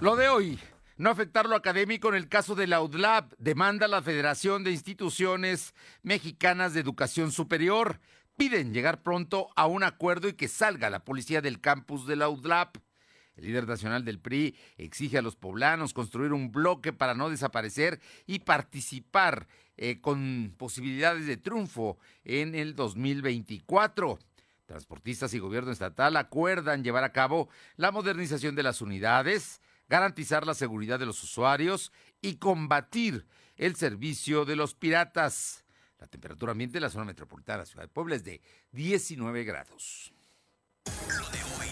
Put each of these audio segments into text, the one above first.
Lo de hoy, no afectar lo académico en el caso de la UDLAB, demanda la Federación de Instituciones Mexicanas de Educación Superior. Piden llegar pronto a un acuerdo y que salga la policía del campus de la UDLAB. El líder nacional del PRI exige a los poblanos construir un bloque para no desaparecer y participar eh, con posibilidades de triunfo en el 2024. Transportistas y gobierno estatal acuerdan llevar a cabo la modernización de las unidades, garantizar la seguridad de los usuarios y combatir el servicio de los piratas. La temperatura ambiente en la zona metropolitana de Ciudad de Puebla es de 19 grados.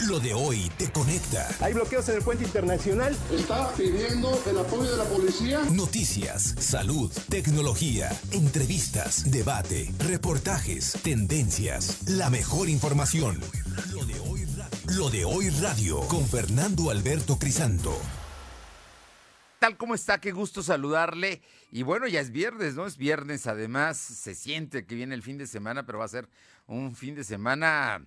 Lo de hoy te conecta. Hay bloqueos en el puente internacional. Está pidiendo el apoyo de la policía. Noticias, salud, tecnología, entrevistas, debate, reportajes, tendencias, la mejor información. Lo de hoy Lo de hoy radio con Fernando Alberto Crisanto. Tal como está, qué gusto saludarle. Y bueno, ya es viernes, ¿no? Es viernes, además se siente que viene el fin de semana, pero va a ser un fin de semana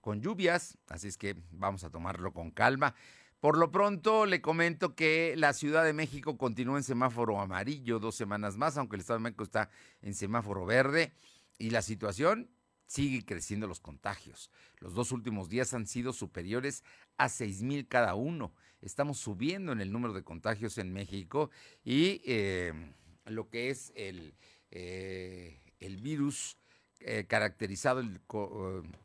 con lluvias, así es que vamos a tomarlo con calma. Por lo pronto le comento que la Ciudad de México continúa en semáforo amarillo dos semanas más, aunque el Estado de México está en semáforo verde y la situación sigue creciendo los contagios. Los dos últimos días han sido superiores a seis mil cada uno. Estamos subiendo en el número de contagios en México y eh, lo que es el, eh, el virus eh, caracterizado, el,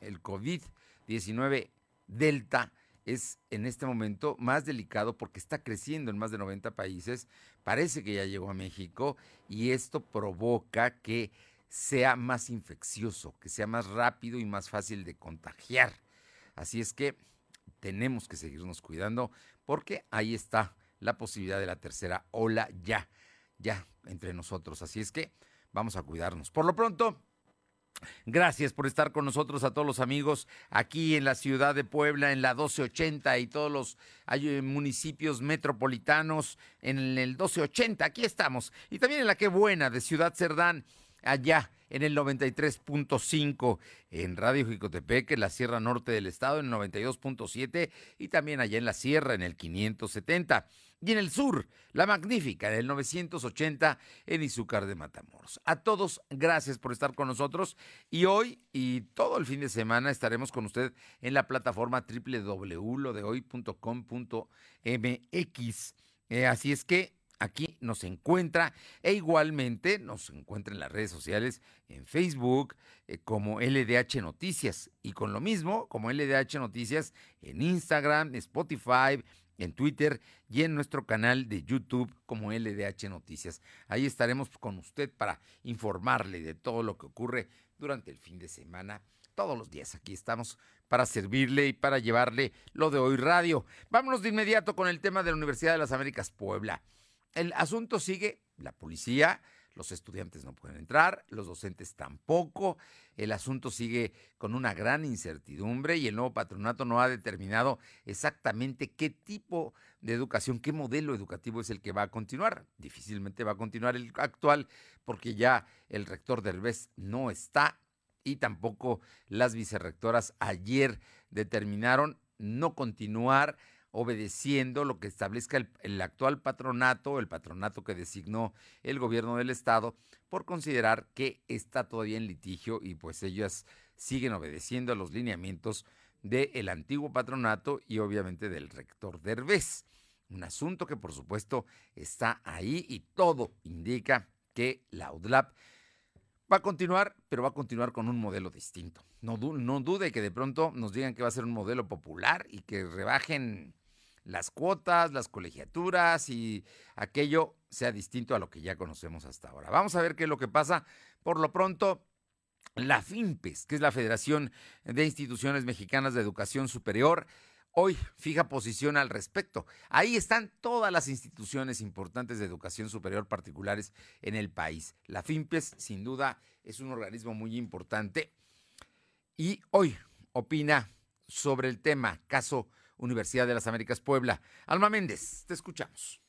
el COVID, 19 Delta es en este momento más delicado porque está creciendo en más de 90 países, parece que ya llegó a México y esto provoca que sea más infeccioso, que sea más rápido y más fácil de contagiar. Así es que tenemos que seguirnos cuidando porque ahí está la posibilidad de la tercera ola ya, ya entre nosotros. Así es que vamos a cuidarnos. Por lo pronto, Gracias por estar con nosotros a todos los amigos aquí en la ciudad de Puebla, en la 1280 y todos los municipios metropolitanos en el 1280. Aquí estamos. Y también en la que buena de Ciudad Cerdán, allá en el 93.5, en Radio Jicotepec, en la Sierra Norte del Estado, en el 92.7 y también allá en la Sierra, en el 570. Y en el sur, la magnífica del 980 en Izúcar de Matamoros. A todos, gracias por estar con nosotros. Y hoy y todo el fin de semana estaremos con usted en la plataforma www.lodehoy.com.mx. Eh, así es que aquí nos encuentra e igualmente nos encuentra en las redes sociales, en Facebook eh, como LDH Noticias y con lo mismo como LDH Noticias en Instagram, Spotify, en Twitter y en nuestro canal de YouTube como LDH Noticias. Ahí estaremos con usted para informarle de todo lo que ocurre durante el fin de semana. Todos los días aquí estamos para servirle y para llevarle lo de hoy radio. Vámonos de inmediato con el tema de la Universidad de las Américas Puebla. El asunto sigue, la policía los estudiantes no pueden entrar, los docentes tampoco, el asunto sigue con una gran incertidumbre y el nuevo patronato no ha determinado exactamente qué tipo de educación, qué modelo educativo es el que va a continuar. Difícilmente va a continuar el actual porque ya el rector Derbez no está y tampoco las vicerrectoras ayer determinaron no continuar obedeciendo lo que establezca el, actual patronato, el patronato que designó el gobierno del estado, por considerar que está todavía en litigio y pues ellas siguen obedeciendo a los lineamientos del antiguo patronato y obviamente del rector Derbez. Un asunto que por supuesto está ahí y todo indica que la UDLAP va a continuar, pero va a continuar con un modelo distinto. No, no dude que de pronto nos digan que va a ser un modelo popular y que rebajen las cuotas, las colegiaturas y aquello sea distinto a lo que ya conocemos hasta ahora. Vamos a ver qué es lo que pasa. Por lo pronto, la FIMPES, que es la Federación de Instituciones Mexicanas de Educación Superior, hoy fija posición al respecto. Ahí están todas las instituciones importantes de educación superior particulares en el país. La FIMPES, sin duda, es un organismo muy importante y hoy opina sobre el tema caso Universidad de las Américas Puebla. Alma Méndez, te escuchamos.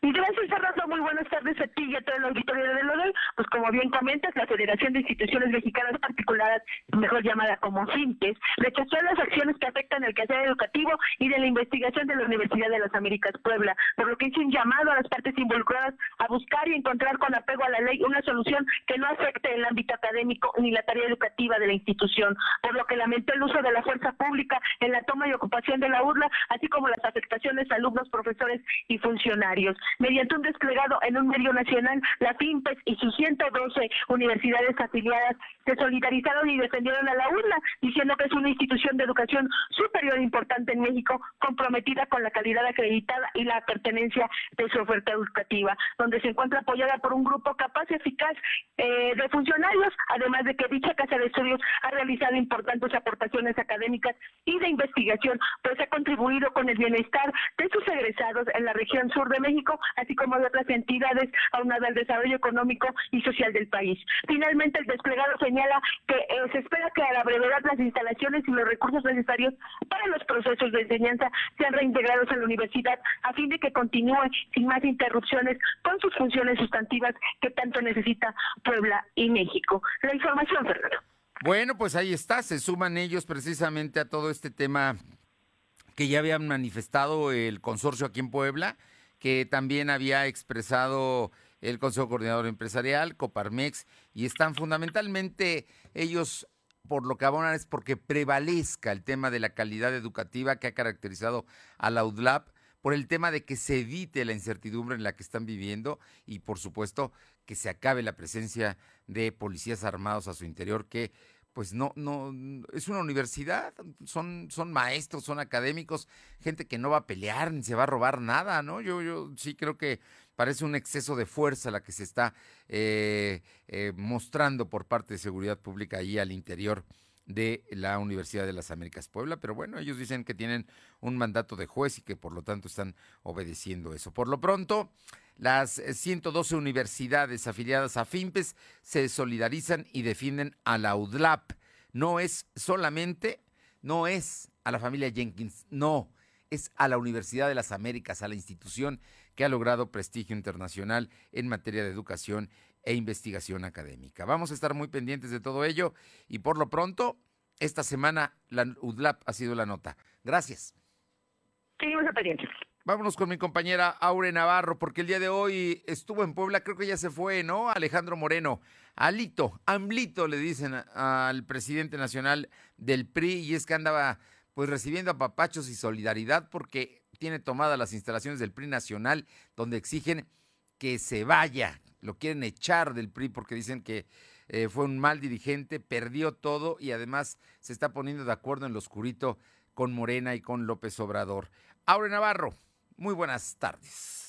Gracias, Fernando. Muy buenas tardes a ti y a todo el auditorio de Lodel. Pues como bien comentas, la Federación de Instituciones Mexicanas Particulares, mejor llamada como FINTES, rechazó las acciones que afectan el quehacer educativo y de la investigación de la Universidad de las Américas Puebla, por lo que hizo un llamado a las partes involucradas a buscar y encontrar con apego a la ley una solución que no afecte el ámbito académico ni la tarea educativa de la institución, por lo que lamentó el uso de la fuerza pública en la toma y ocupación de la URLA, así como las afectaciones a alumnos, profesores y funcionarios. Mediante un desplegado en un medio nacional, la FIMPES y sus 112 universidades afiliadas se solidarizaron y defendieron a la URLA, diciendo que es una institución de educación superior importante en México, comprometida con la calidad acreditada y la pertenencia de su oferta educativa, donde se encuentra apoyada por un grupo capaz y eficaz eh, de funcionarios, además de que dicha casa de estudios ha realizado importantes aportaciones académicas y de investigación, pues ha contribuido con el bienestar de sus egresados en la región sur de México, así como de otras entidades aunadas al desarrollo económico y social del país. Finalmente, el desplegado señala que eh, se espera que a la brevedad las instalaciones y los recursos necesarios para los procesos de enseñanza sean reintegrados a la universidad a fin de que continúe sin más interrupciones con sus funciones sustantivas que tanto necesita Puebla y México. La información, Fernando. Bueno, pues ahí está, se suman ellos precisamente a todo este tema que ya habían manifestado el consorcio aquí en Puebla, que también había expresado el Consejo Coordinador Empresarial, Coparmex, y están fundamentalmente ellos por lo que abonan es porque prevalezca el tema de la calidad educativa que ha caracterizado a la UDLAP, por el tema de que se evite la incertidumbre en la que están viviendo y por supuesto que se acabe la presencia de policías armados a su interior que pues no, no, es una universidad, son, son maestros, son académicos, gente que no va a pelear ni se va a robar nada, ¿no? Yo, yo sí creo que parece un exceso de fuerza la que se está eh, eh, mostrando por parte de seguridad pública ahí al interior de la Universidad de las Américas Puebla, pero bueno, ellos dicen que tienen un mandato de juez y que por lo tanto están obedeciendo eso. Por lo pronto, las 112 universidades afiliadas a FIMPES se solidarizan y defienden a la UDLAP. No es solamente, no es a la familia Jenkins, no, es a la Universidad de las Américas, a la institución que ha logrado prestigio internacional en materia de educación e investigación académica. Vamos a estar muy pendientes de todo ello y por lo pronto, esta semana la UDLAP ha sido la nota. Gracias. Seguimos pendientes. Vámonos con mi compañera Aure Navarro, porque el día de hoy estuvo en Puebla, creo que ya se fue, ¿no? Alejandro Moreno, Alito, Amlito le dicen al presidente nacional del PRI, y es que andaba pues recibiendo a papachos y solidaridad porque tiene tomadas las instalaciones del PRI nacional, donde exigen que se vaya, lo quieren echar del PRI porque dicen que eh, fue un mal dirigente, perdió todo y además se está poniendo de acuerdo en lo oscurito con Morena y con López Obrador. Aure Navarro. Muy buenas tardes.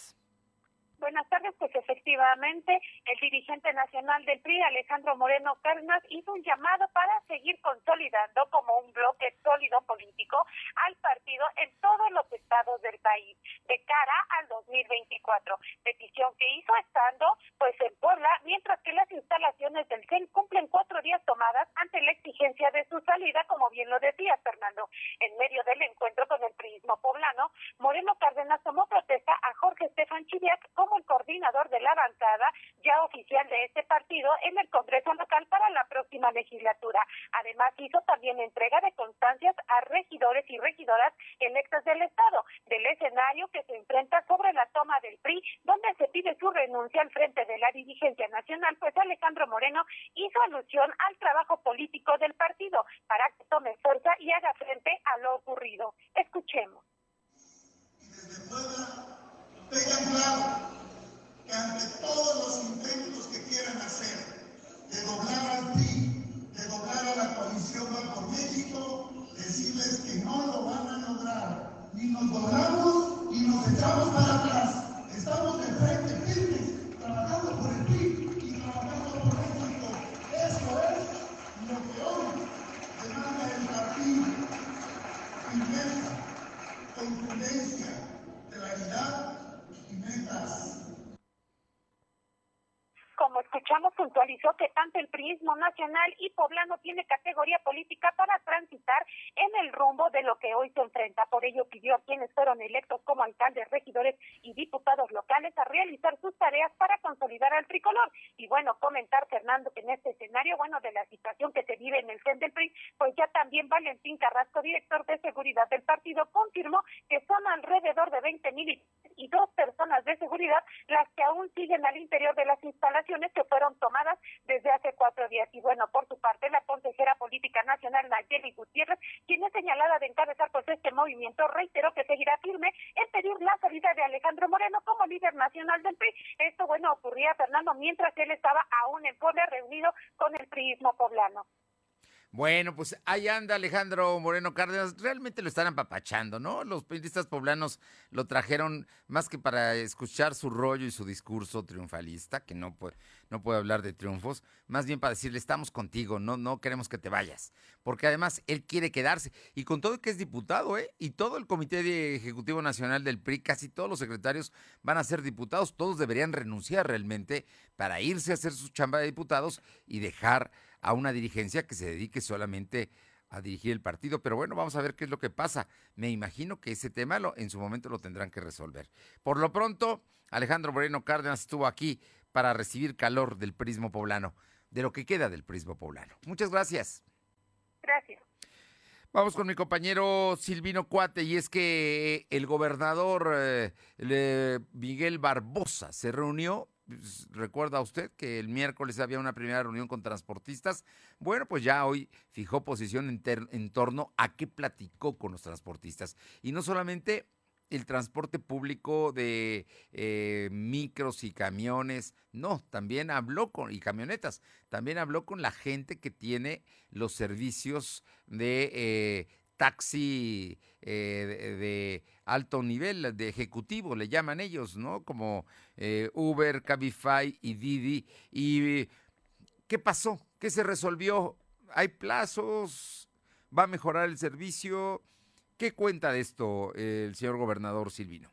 Buenas tardes, pues efectivamente el dirigente nacional del PRI, Alejandro Moreno Cárdenas, hizo un llamado para seguir consolidando como un bloque sólido político al partido en todos los estados del país de cara al 2024. Petición que hizo estando pues en Puebla, mientras que las instalaciones del CEN cumplen cuatro días tomadas ante la exigencia de su salida, como bien lo decía Fernando. En medio del encuentro con el prismo poblano, Moreno Cárdenas tomó protesta a Jorge Estefan Chiviac como el coordinador de la bancada ya oficial de este partido en el Congreso local para la próxima legislatura. Además, hizo también entrega de constancias a regidores y regidoras electas del Estado, del escenario que se enfrenta sobre la toma del PRI, donde se pide su renuncia al frente de la dirigencia nacional, pues Alejandro Moreno hizo alusión al trabajo político del partido para que tome fuerza y haga frente a lo ocurrido. Escuchemos. Tengan claro que ante todos los intentos que quieran hacer de doblar al PRI, de doblar a la coalición Va México, decirles que no lo van a lograr. Ni nos doblamos y nos echamos para atrás. Estamos de frente firmes, trabajando por el PRI y trabajando por México. Eso es lo que hoy demanda el partido. Firmeza, contundencia, claridad y metas. Como escuchamos, puntualizó que tanto el priismo nacional y poblano tiene categoría política para transitar en el rumbo de lo que hoy se enfrenta. Por ello pidió a quienes fueron electos como alcaldes, regidores y diputados locales a realizar sus tareas para consolidar al tricolor. Y bueno, comentar, Fernando, que en este escenario, bueno, de la situación que se vive en el CEN del PRI, pues ya también Valentín Carrasco, director de seguridad del partido, confirmó que son alrededor de 20 mil y dos personas de seguridad las que aún siguen al interior de las instalaciones que fueron tomadas desde hace cuatro días. Y bueno, por su parte, la consejera política nacional Nayeli Gutiérrez, quien es señalada de encabezar pues este movimiento, reiteró que seguirá firme en pedir la salida de Alejandro Moreno como líder nacional del PRI. Esto, bueno, ocurría, Fernando, mientras él estaba aún en Puebla reunido con el priismo poblano. Bueno, pues ahí anda Alejandro Moreno Cárdenas. Realmente lo están apapachando, ¿no? Los periodistas poblanos lo trajeron más que para escuchar su rollo y su discurso triunfalista, que no puede, no puede hablar de triunfos, más bien para decirle, estamos contigo, no, no queremos que te vayas. Porque además él quiere quedarse. Y con todo que es diputado, ¿eh? Y todo el Comité de Ejecutivo Nacional del PRI, casi todos los secretarios van a ser diputados. Todos deberían renunciar realmente para irse a hacer su chamba de diputados y dejar a una dirigencia que se dedique solamente a dirigir el partido. Pero bueno, vamos a ver qué es lo que pasa. Me imagino que ese tema lo, en su momento lo tendrán que resolver. Por lo pronto, Alejandro Moreno Cárdenas estuvo aquí para recibir calor del prismo poblano, de lo que queda del prismo poblano. Muchas gracias. Gracias. Vamos con mi compañero Silvino Cuate, y es que el gobernador eh, Miguel Barbosa se reunió recuerda usted que el miércoles había una primera reunión con transportistas. Bueno, pues ya hoy fijó posición en, en, torno a qué platicó con los transportistas. Y no solamente el transporte público de eh, micros y camiones, no, también habló con, y camionetas, también habló con la gente que tiene los servicios de eh, taxi eh, de, alto nivel, de ejecutivo, le llaman ellos, ¿no? Como eh, Uber, Cabify y Didi. ¿Y qué pasó? ¿Qué se resolvió? ¿Hay plazos? ¿Va a mejorar el servicio? ¿Qué cuenta de esto el señor gobernador Silvino?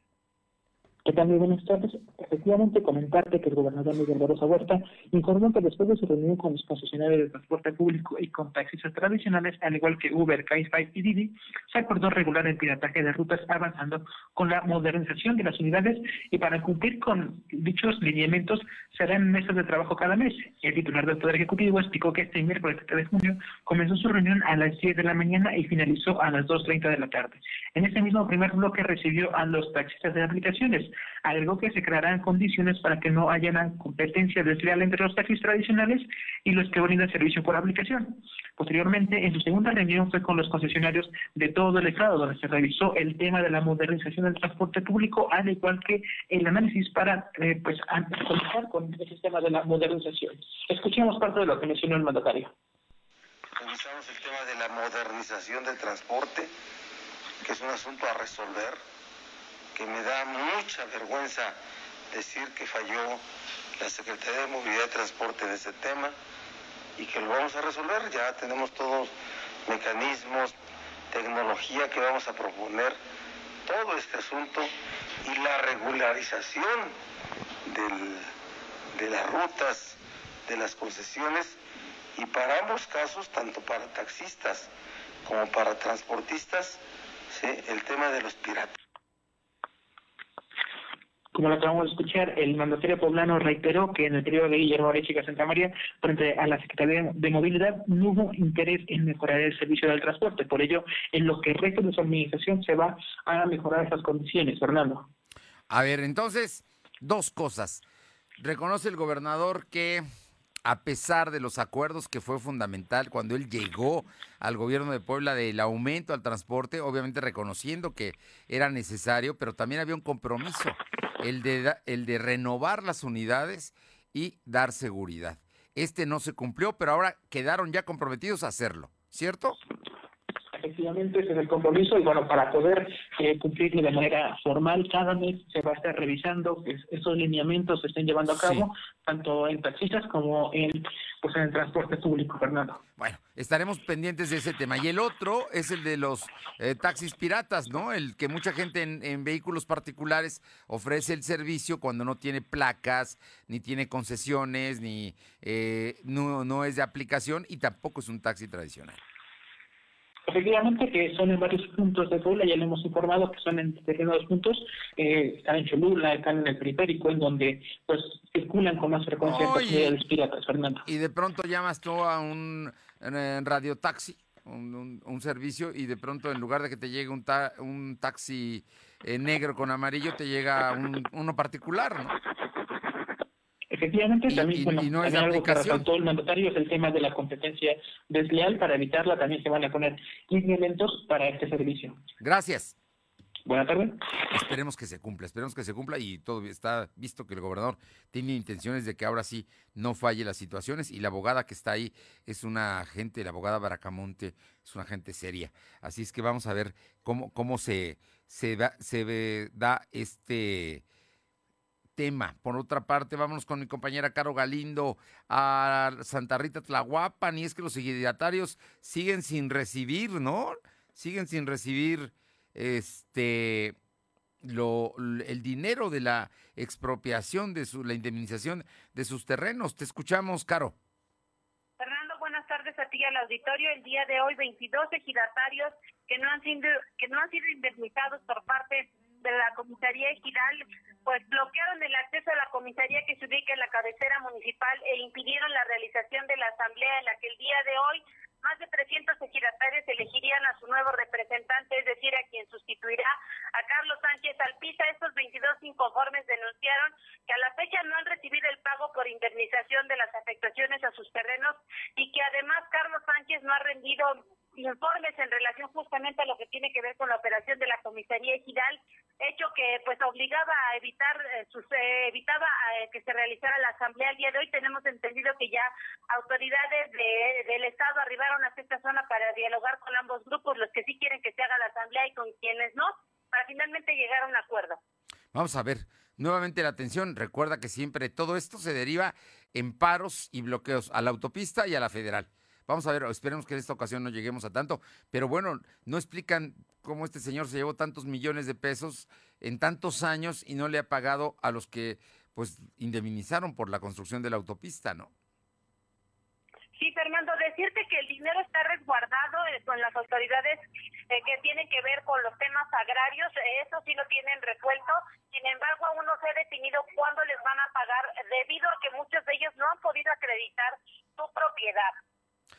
¿Qué tal? Muy buenas tardes. Efectivamente, comentarte que el gobernador Miguel Barroso Huerta informó que después de su reunión con los concesionarios de transporte público y con taxistas tradicionales, al igual que Uber, Cabify y Didi, se acordó regular el pirataje de rutas avanzando con la modernización de las unidades y para cumplir con dichos lineamientos serán mesas de trabajo cada mes. El titular del Poder Ejecutivo explicó que este miércoles 7 de junio comenzó su reunión a las 10 de la mañana y finalizó a las 2.30 de la tarde. En ese mismo primer bloque recibió a los taxistas de aplicaciones, algo que se crearán condiciones para que no haya una competencia desleal entre los taxis tradicionales y los que brindan servicio por aplicación. Posteriormente, en su segunda reunión fue con los concesionarios de todo el Estado, donde se revisó el tema de la modernización del transporte público, al igual que el análisis para eh, pues, comenzar con el sistema de la modernización. Escuchemos parte de lo que mencionó el mandatario. Revisamos el tema de la modernización del transporte, que es un asunto a resolver que me da mucha vergüenza decir que falló la Secretaría de Movilidad y Transporte en ese tema y que lo vamos a resolver. Ya tenemos todos mecanismos, tecnología que vamos a proponer, todo este asunto y la regularización de las rutas, de las concesiones y para ambos casos, tanto para taxistas como para transportistas, el tema de los piratas. Como lo acabamos de escuchar, el mandatario poblano reiteró que en el periodo de Guillermo Arechiga Santa María, frente a la Secretaría de Movilidad, no hubo interés en mejorar el servicio del transporte. Por ello, en lo que resta de su administración se va a mejorar esas condiciones. Fernando. A ver, entonces, dos cosas. Reconoce el gobernador que a pesar de los acuerdos que fue fundamental cuando él llegó al gobierno de Puebla del aumento al transporte, obviamente reconociendo que era necesario, pero también había un compromiso, el de, el de renovar las unidades y dar seguridad. Este no se cumplió, pero ahora quedaron ya comprometidos a hacerlo, ¿cierto? Efectivamente, ese es el compromiso y bueno, para poder eh, cumplirlo de manera formal, cada mes se va a estar revisando que esos lineamientos se estén llevando a cabo, tanto en taxistas como en, pues, en el transporte público, Fernando. Bueno, estaremos pendientes de ese tema. Y el otro es el de los eh, taxis piratas, ¿no? El que mucha gente en, en, vehículos particulares ofrece el servicio cuando no tiene placas, ni tiene concesiones, ni eh, no, no es de aplicación y tampoco es un taxi tradicional. Efectivamente, que son en varios puntos de Puebla, ya le hemos informado que son en determinados puntos, eh, están en Cholula, están en el periférico, en donde pues circulan con más frecuencia los piratas, Fernando. Y de pronto llamas tú a un radio taxi, un, un, servicio, y de pronto en lugar de que te llegue un, un taxi eh, negro con amarillo, te llega un, uno particular, ¿no? Efectivamente, también, bueno, no es algo que resaltó el mandatario es el tema de la competencia desleal. Para evitarla también se van a poner elementos para este servicio. Gracias. Buenas tardes. Esperemos que se cumpla, esperemos que se cumpla y todo está visto que el gobernador tiene intenciones de que ahora sí no falle las situaciones y la abogada que está ahí es una gente, la abogada Baracamonte es una gente seria. Así es que vamos a ver cómo, cómo se, se, da, se da este tema. Por otra parte, vámonos con mi compañera Caro Galindo a Santa Rita Tlahuapan y es que los signatarios siguen sin recibir, ¿no? Siguen sin recibir este lo, el dinero de la expropiación de su, la indemnización de sus terrenos. Te escuchamos, Caro. Fernando, buenas tardes a ti al auditorio. El día de hoy, 22 ejidatarios que no han sido, que no han sido indemnizados por parte de la comisaría ejidal pues bloquearon el acceso a la comisaría que se ubica en la cabecera municipal e impidieron la realización de la asamblea en la que el día de hoy más de 300 ejidatarios elegirían a su nuevo representante, es decir, a quien sustituirá a Carlos Sánchez Alpiza. Estos 22 inconformes denunciaron que a la fecha no han recibido el pago por indemnización de las afectaciones a sus terrenos y que además Carlos Sánchez no ha rendido informes en relación justamente a lo que tiene que ver con la operación de la comisaría ejidal, hecho que pues obligaba a evitar eh, sus, eh, evitaba eh, que se realizara la asamblea el día de hoy. Tenemos entendido que ya autoridades de, del estado arribaron a esta zona para dialogar con ambos grupos, los que sí quieren que se haga la asamblea y con quienes no, para finalmente llegar a un acuerdo. Vamos a ver, nuevamente la atención, recuerda que siempre todo esto se deriva en paros y bloqueos a la autopista y a la federal. Vamos a ver, esperemos que en esta ocasión no lleguemos a tanto, pero bueno, no explican cómo este señor se llevó tantos millones de pesos en tantos años y no le ha pagado a los que pues indemnizaron por la construcción de la autopista, ¿no? Sí, Fernando, decirte que el dinero está resguardado eh, con las autoridades eh, que tienen que ver con los temas agrarios, eh, eso sí lo tienen resuelto, sin embargo aún no se ha definido cuándo les van a pagar debido a que muchos de ellos no han podido acreditar su propiedad.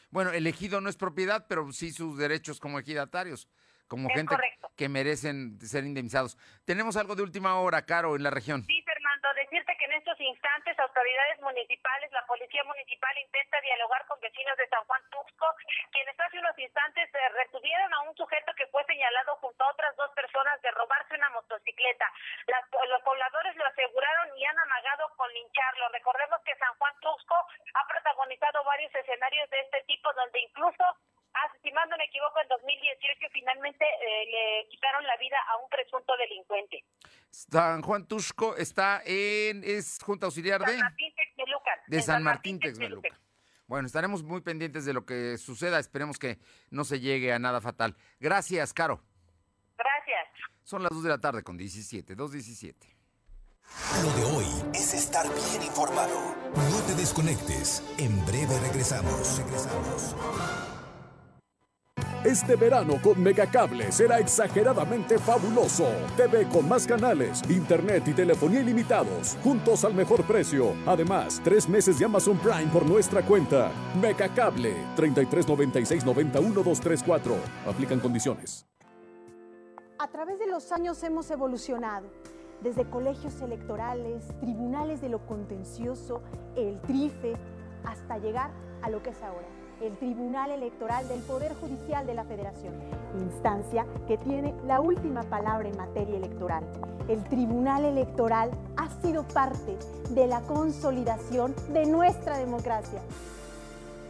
Bueno, el ejido no es propiedad, pero sí sus derechos como ejidatarios, como gente que merecen ser indemnizados. Tenemos algo de última hora, Caro, en la región. Sí, Fernando, decirte que en estos instantes autoridades municipales, la policía municipal intenta dialogar con vecinos de San Juan Tuxco, quienes hace unos instantes eh, retuvieron a un sujeto que fue señalado junto a otras dos personas de robarse una motocicleta. los pobladores lo aseguraron y han amagado con lincharlo. Recordemos que San Juan Tuxco ha protagonizado varios escenarios de este tipo, donde incluso Ah, si mal no me equivoco, en 2018 finalmente eh, le quitaron la vida a un presunto delincuente. San Juan Tusco está en, es Junta Auxiliar de... San Martín Texmelucan. De San, Martín, Texmelucan. Bueno, estaremos muy pendientes de lo que suceda. Esperemos que no se llegue a nada fatal. Gracias, Caro. Gracias. Son las 2 de la tarde con 17, 2.17. Lo de hoy es estar bien informado. No te desconectes. En breve regresamos. Regresamos. Este verano con Megacable será exageradamente fabuloso. TV con más canales, internet y telefonía ilimitados, juntos al mejor precio. Además, tres meses de Amazon Prime por nuestra cuenta. Megacable, 3396 91234. Aplican condiciones. A través de los años hemos evolucionado. Desde colegios electorales, tribunales de lo contencioso, el TRIFE, hasta llegar a lo que es ahora el Tribunal Electoral del Poder Judicial de la Federación, instancia que tiene la última palabra en materia electoral. El Tribunal Electoral ha sido parte de la consolidación de nuestra democracia.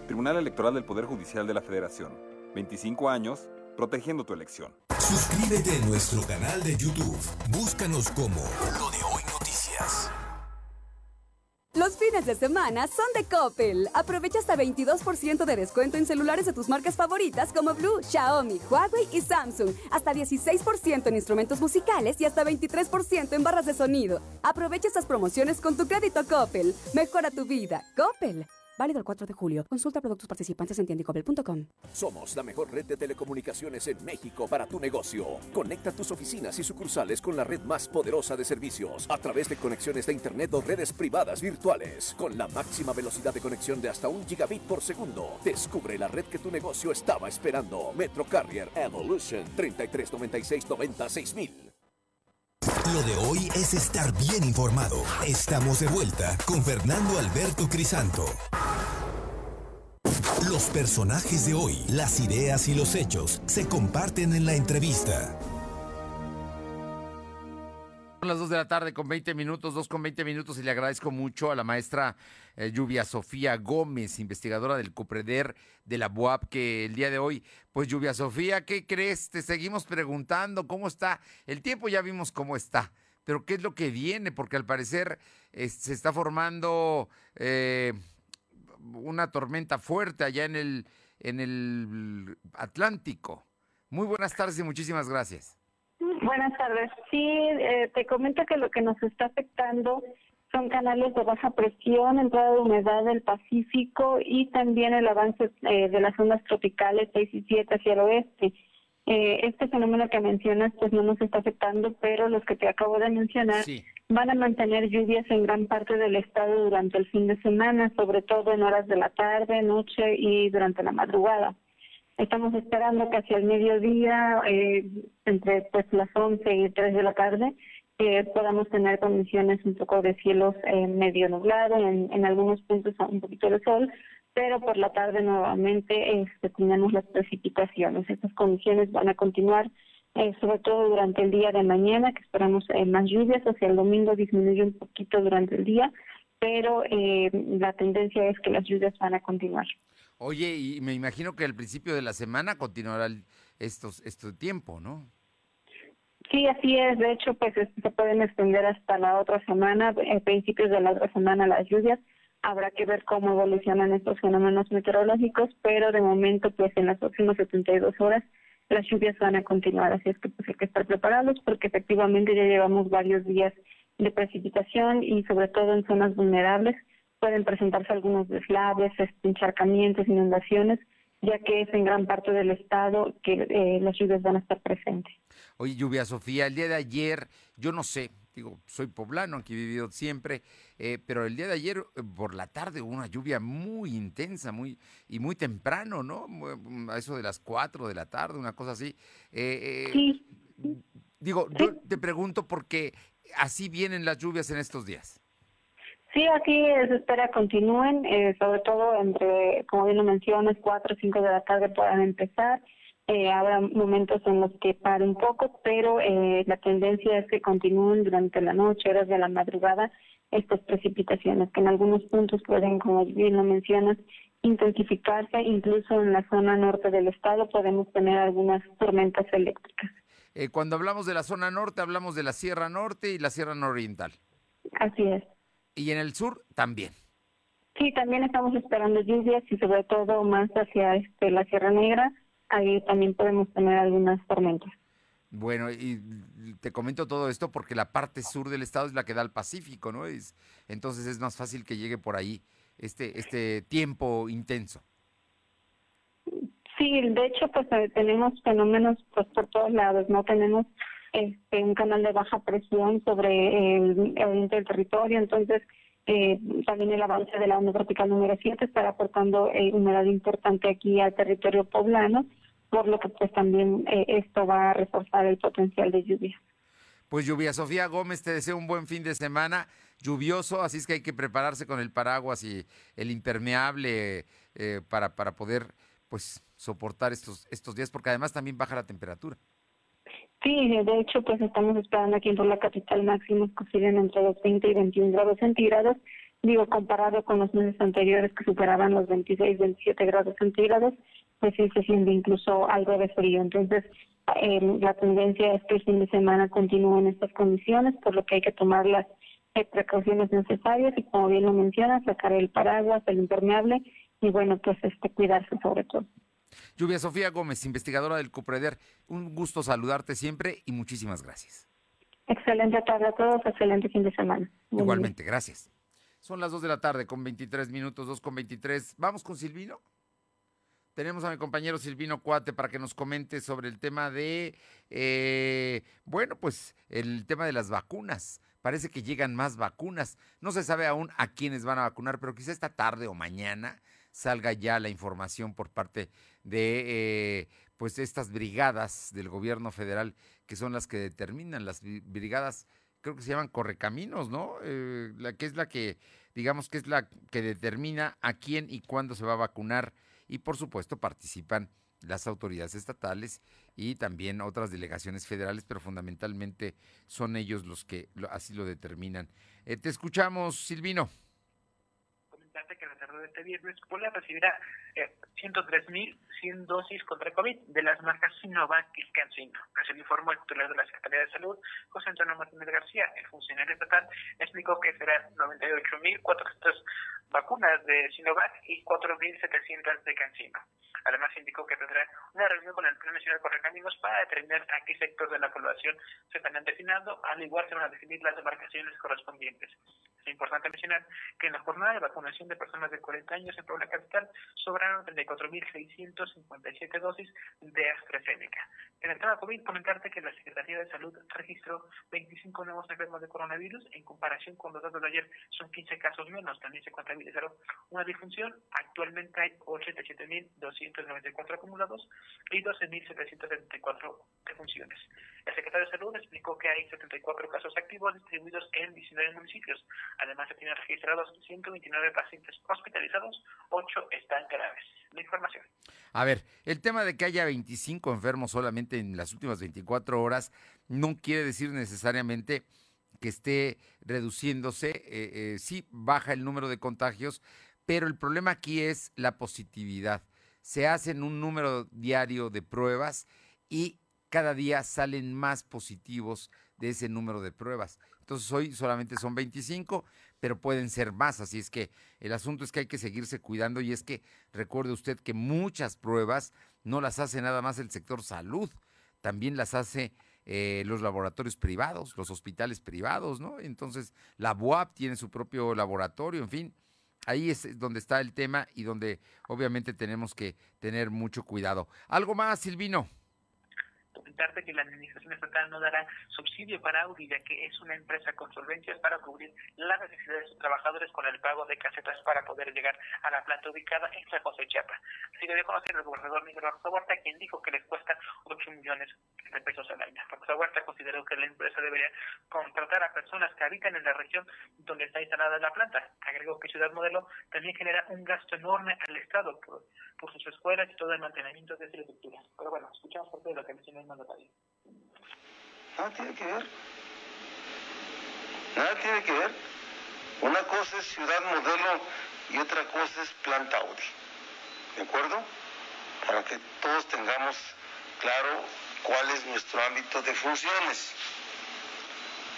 Tribunal Electoral del Poder Judicial de la Federación. 25 años protegiendo tu elección. Suscríbete a nuestro canal de YouTube. Búscanos como fines de semana son de Coppel. Aprovecha hasta 22% de descuento en celulares de tus marcas favoritas como Blue, Xiaomi, Huawei y Samsung. Hasta 16% en instrumentos musicales y hasta 23% en barras de sonido. Aprovecha estas promociones con tu crédito Coppel. Mejora tu vida. Coppel. Válido el 4 de julio. Consulta productos participantes en tiendicopel.com. Somos la mejor red de telecomunicaciones en México para tu negocio. Conecta tus oficinas y sucursales con la red más poderosa de servicios a través de conexiones de Internet o redes privadas virtuales. Con la máxima velocidad de conexión de hasta un gigabit por segundo. Descubre la red que tu negocio estaba esperando. Metro Carrier Evolution 3396 mil. Lo de hoy es estar bien informado. Estamos de vuelta con Fernando Alberto Crisanto. Los personajes de hoy, las ideas y los hechos se comparten en la entrevista. Son las 2 de la tarde con 20 minutos, 2 con 20 minutos y le agradezco mucho a la maestra eh, Lluvia Sofía Gómez, investigadora del CUPREDER de la BUAP, que el día de hoy, pues Lluvia Sofía, ¿qué crees? Te seguimos preguntando cómo está. El tiempo ya vimos cómo está, pero ¿qué es lo que viene? Porque al parecer se está formando eh, una tormenta fuerte allá en el, en el Atlántico. Muy buenas tardes y muchísimas gracias. Buenas tardes. Sí, eh, te comento que lo que nos está afectando son canales de baja presión, entrada de humedad del Pacífico y también el avance eh, de las ondas tropicales 6 y 7 hacia el oeste. Eh, este fenómeno que mencionas pues no nos está afectando, pero los que te acabo de mencionar van a mantener lluvias en gran parte del estado durante el fin de semana, sobre todo en horas de la tarde, noche y durante la madrugada. Estamos esperando que hacia el mediodía, eh, entre pues las 11 y 3 de la tarde, eh, podamos tener condiciones un poco de cielos eh, medio nublado, en, algunos puntos un poquito de sol, pero por la tarde nuevamente este, las precipitaciones. Estas condiciones van a continuar eh, sobre todo durante el día de mañana, que esperamos eh, más lluvias, hacia el domingo disminuye un poquito durante el día, pero eh, la tendencia es que las lluvias van a continuar. Oye, y me imagino que al principio de la semana continuará estos, este tiempo, ¿no? Sí, así es. De hecho, pues es- se pueden extender hasta la otra semana, a principios de la otra semana las lluvias. Habrá que ver cómo evolucionan estos fenómenos meteorológicos, pero de momento, pues en las próximas 72 horas las lluvias van a continuar. Así es que pues hay que estar preparados porque efectivamente ya llevamos varios días de precipitación y sobre todo en zonas vulnerables pueden presentarse algunos deslaves, encharcamientos, inundaciones, ya que es en gran parte del estado que eh, las lluvias van a estar presentes. Oye, Lluvia Sofía, el día de ayer, yo no sé, digo, soy poblano, aquí he vivido siempre, eh, pero el día de ayer eh, por la tarde hubo una lluvia muy intensa, muy y muy temprano, ¿no? Mu- A eso de las 4 de la tarde, una cosa así. Eh, eh, Digo, yo te pregunto porque así vienen las lluvias en estos días. Sí, aquí se espera continúen, eh, sobre todo entre, como bien lo mencionas, 4 o 5 de la tarde puedan empezar. Eh, habrá momentos en los que pare un poco, pero eh, la tendencia es que continúen durante la noche, horas de la madrugada, estas precipitaciones, que en algunos puntos pueden, como bien lo mencionas, intensificarse. Incluso en la zona norte del estado podemos tener algunas tormentas eléctricas. Eh, cuando hablamos de la zona norte, hablamos de la Sierra Norte y la Sierra Nororiental. Así es. Y en el sur también. Sí, también estamos esperando lluvias y sobre todo más hacia este, la Sierra Negra. Ahí también podemos tener algunas tormentas. Bueno, y te comento todo esto porque la parte sur del estado es la que da al Pacífico, ¿no? Es, entonces es más fácil que llegue por ahí este, este tiempo intenso. Sí, de hecho, pues eh, tenemos fenómenos pues por todos lados, ¿no? Tenemos este, un canal de baja presión sobre el oriente del territorio, entonces eh, también el avance de la onda tropical número 7 estará aportando eh, humedad importante aquí al territorio poblano, por lo que pues también eh, esto va a reforzar el potencial de lluvia. Pues lluvia, Sofía Gómez, te deseo un buen fin de semana lluvioso, así es que hay que prepararse con el paraguas y el impermeable eh, para, para poder pues soportar estos, estos días, porque además también baja la temperatura. Sí, de hecho, pues estamos esperando aquí en la capital máximos que oscilen entre los 20 y 21 grados centígrados. Digo, comparado con los meses anteriores que superaban los 26, 27 grados centígrados, pues sí se siente incluso algo de frío. Entonces, eh, la tendencia es que el fin de semana continúe en estas condiciones, por lo que hay que tomar las precauciones necesarias y como bien lo menciona, sacar el paraguas, el impermeable y bueno, pues este cuidarse sobre todo. Lluvia Sofía Gómez, investigadora del CUPREDER, un gusto saludarte siempre y muchísimas gracias. Excelente tarde a todos, excelente fin de semana. Igualmente, gracias. Son las 2 de la tarde con 23 minutos, 2 con 23. ¿Vamos con Silvino? Tenemos a mi compañero Silvino Cuate para que nos comente sobre el tema de, eh, bueno, pues el tema de las vacunas. Parece que llegan más vacunas. No se sabe aún a quiénes van a vacunar, pero quizá esta tarde o mañana salga ya la información por parte de eh, pues estas brigadas del gobierno federal que son las que determinan las brigadas creo que se llaman correcaminos no eh, la que es la que digamos que es la que determina a quién y cuándo se va a vacunar. Y por supuesto participan las autoridades estatales y también otras delegaciones federales, pero fundamentalmente son ellos los que así lo determinan. Eh, te escuchamos, Silvino que la tarde de este viernes Puebla recibirá eh, 103.100 dosis contra COVID de las marcas Sinovac y CanSino. Así lo informó el titular de la Secretaría de Salud, José Antonio Martínez García. El funcionario estatal explicó que serán 98.400 vacunas de Sinovac y 4.700 de CanSino. Además, indicó que tendrá una reunión con el Plan Nacional Correcaminos para determinar a qué sector de la población se están destinando, al igual se van a definir las demarcaciones correspondientes. Es importante mencionar que en la jornada de vacunación de personas de 40 años en Puebla Capital sobraron 34.657 dosis de AstraZeneca. En el tema COVID, comentarte que la Secretaría de Salud registró 25 nuevos enfermos de coronavirus. En comparación con los datos de ayer, son 15 casos menos. También se contabilizaron una difunción. Actualmente hay 87.294 acumulados y 12.774 defunciones. El secretario de Salud explicó que hay 74 casos activos distribuidos en 19 municipios. Además, se tienen registrados 129 pacientes hospitalizados, 8 están graves. La información. A ver, el tema de que haya 25 enfermos solamente en las últimas 24 horas no quiere decir necesariamente que esté reduciéndose. Eh, eh, sí, baja el número de contagios, pero el problema aquí es la positividad. Se hacen un número diario de pruebas y cada día salen más positivos de ese número de pruebas. Entonces hoy solamente son 25, pero pueden ser más. Así es que el asunto es que hay que seguirse cuidando y es que recuerde usted que muchas pruebas no las hace nada más el sector salud, también las hace eh, los laboratorios privados, los hospitales privados, ¿no? Entonces la BUAP tiene su propio laboratorio, en fin. Ahí es donde está el tema y donde obviamente tenemos que tener mucho cuidado. ¿Algo más, Silvino? Comentarte que la Administración Estatal no dará subsidio para Audi, ya que es una empresa con solvencias para cubrir las necesidades de sus trabajadores con el pago de casetas para poder llegar a la planta ubicada en San José Chiapa. Así debe conocer el gobernador Miguel Rosa Huerta, quien dijo que les cuesta 8 millones de pesos al año. Rosa consideró que la empresa debería contratar a personas que habitan en la región donde está instalada la planta. Agregó que Ciudad Modelo también genera un gasto enorme al Estado por, por sus escuelas y todo el mantenimiento de infraestructura. Pero bueno, escuchamos por todo lo que mencionó Nada tiene que ver. Nada tiene que ver. Una cosa es ciudad modelo y otra cosa es planta Audi. ¿De acuerdo? Para que todos tengamos claro cuál es nuestro ámbito de funciones.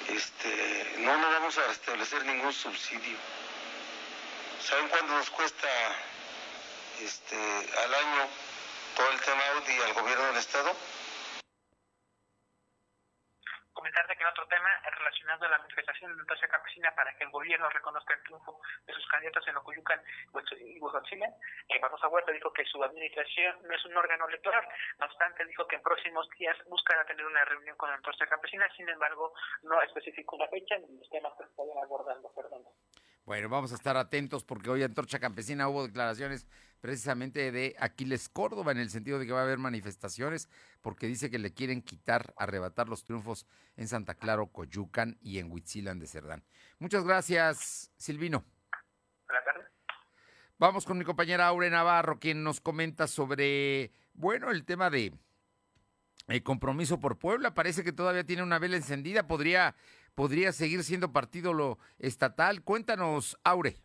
Este, no nos vamos a establecer ningún subsidio. ¿Saben cuánto nos cuesta este, al año todo el tema Audi al gobierno del Estado? Comentarte que en otro tema relacionado a la manifestación de la campesina para que el gobierno reconozca el triunfo de sus candidatos en Ocuyucan y Huachotzila, eh, Barbosa Huerta dijo que su administración no es un órgano electoral, no obstante dijo que en próximos días buscará tener una reunión con la Antorcha Campesina, sin embargo no especificó una fecha ni los temas que estaban abordando, Fernando. Bueno, vamos a estar atentos porque hoy en Antorcha Campesina hubo declaraciones precisamente de Aquiles Córdoba, en el sentido de que va a haber manifestaciones, porque dice que le quieren quitar, arrebatar los triunfos en Santa Clara, Coyucan y en Huitzilan de Cerdán. Muchas gracias, Silvino. Buenas tardes. Vamos con mi compañera Aure Navarro, quien nos comenta sobre, bueno, el tema de el eh, compromiso por Puebla. Parece que todavía tiene una vela encendida. Podría, podría seguir siendo partido lo estatal. Cuéntanos, Aure.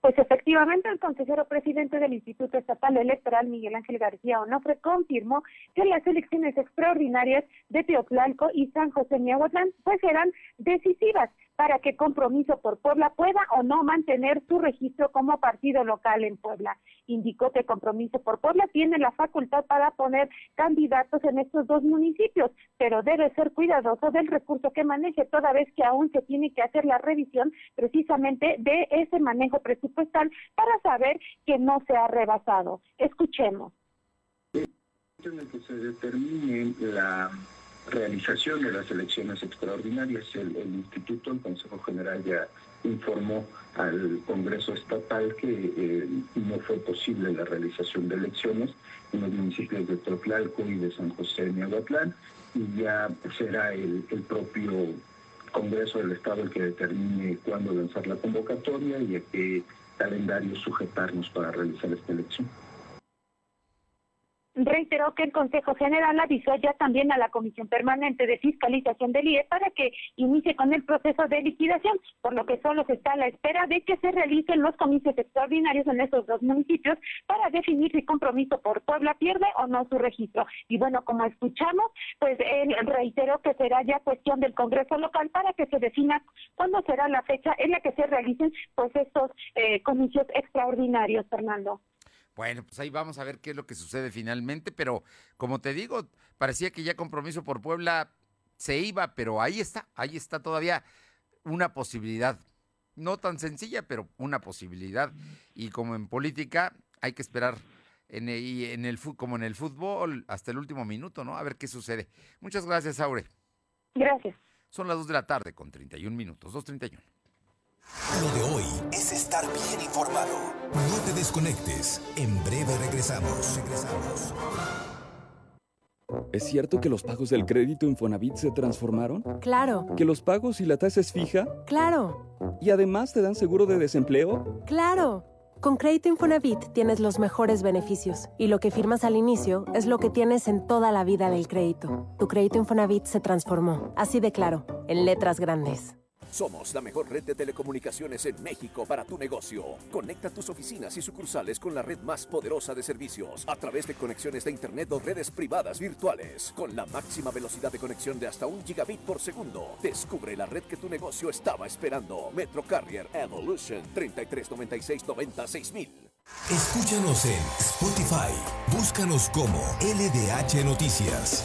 Pues efectivamente, el consejero presidente del Instituto Estatal Electoral, Miguel Ángel García Onofre, confirmó que las elecciones extraordinarias de Teotlalco y San José Miahuatlán pues serán decisivas para que Compromiso por Puebla pueda o no mantener su registro como partido local en Puebla. Indicó que Compromiso por Puebla tiene la facultad para poner candidatos en estos dos municipios, pero debe ser cuidadoso del recurso que maneje, toda vez que aún se tiene que hacer la revisión precisamente de ese manejo presupuestal para saber que no se ha rebasado. Escuchemos. En que se determine la realización de las elecciones extraordinarias. El, Instituto, el Consejo General ya informó al Congreso Estatal que eh, no fue posible la realización de elecciones en los municipios de Totlalco y de San José de Miahuatlán y ya será el propio Congreso del Estado el que determine cuándo lanzar la convocatoria y a qué calendario sujetarnos para realizar esta elección reiteró que el Consejo General avisó ya también a la Comisión Permanente de Fiscalización del IE para que inicie con el proceso de liquidación, por lo que solo se está a la espera de que se realicen los comicios extraordinarios en esos dos municipios para definir si compromiso por Puebla pierde o no su registro. Y bueno, como escuchamos, pues él reiteró que será ya cuestión del Congreso local para que se defina cuándo será la fecha en la que se realicen pues estos eh, comicios extraordinarios, Fernando. Bueno, pues ahí vamos a ver qué es lo que sucede finalmente, pero como te digo, parecía que ya compromiso por Puebla se iba, pero ahí está, ahí está todavía una posibilidad. No tan sencilla, pero una posibilidad. Y como en política, hay que esperar en el, en el, como en el fútbol hasta el último minuto, ¿no? A ver qué sucede. Muchas gracias, Aure. Gracias. Son las 2 de la tarde con 31 minutos, 2.31. Lo de hoy es estar bien informado. No te desconectes. En breve regresamos. Regresamos. ¿Es cierto que los pagos del crédito Infonavit se transformaron? Claro. ¿Que los pagos y la tasa es fija? Claro. ¿Y además te dan seguro de desempleo? Claro. Con Crédito Infonavit tienes los mejores beneficios y lo que firmas al inicio es lo que tienes en toda la vida del crédito. Tu crédito Infonavit se transformó, así de claro, en letras grandes. Somos la mejor red de telecomunicaciones en México para tu negocio. Conecta tus oficinas y sucursales con la red más poderosa de servicios a través de conexiones de Internet o redes privadas virtuales. Con la máxima velocidad de conexión de hasta un gigabit por segundo. Descubre la red que tu negocio estaba esperando. Metro Carrier Evolution 3396 Escúchanos en Spotify. Búscanos como LDH Noticias.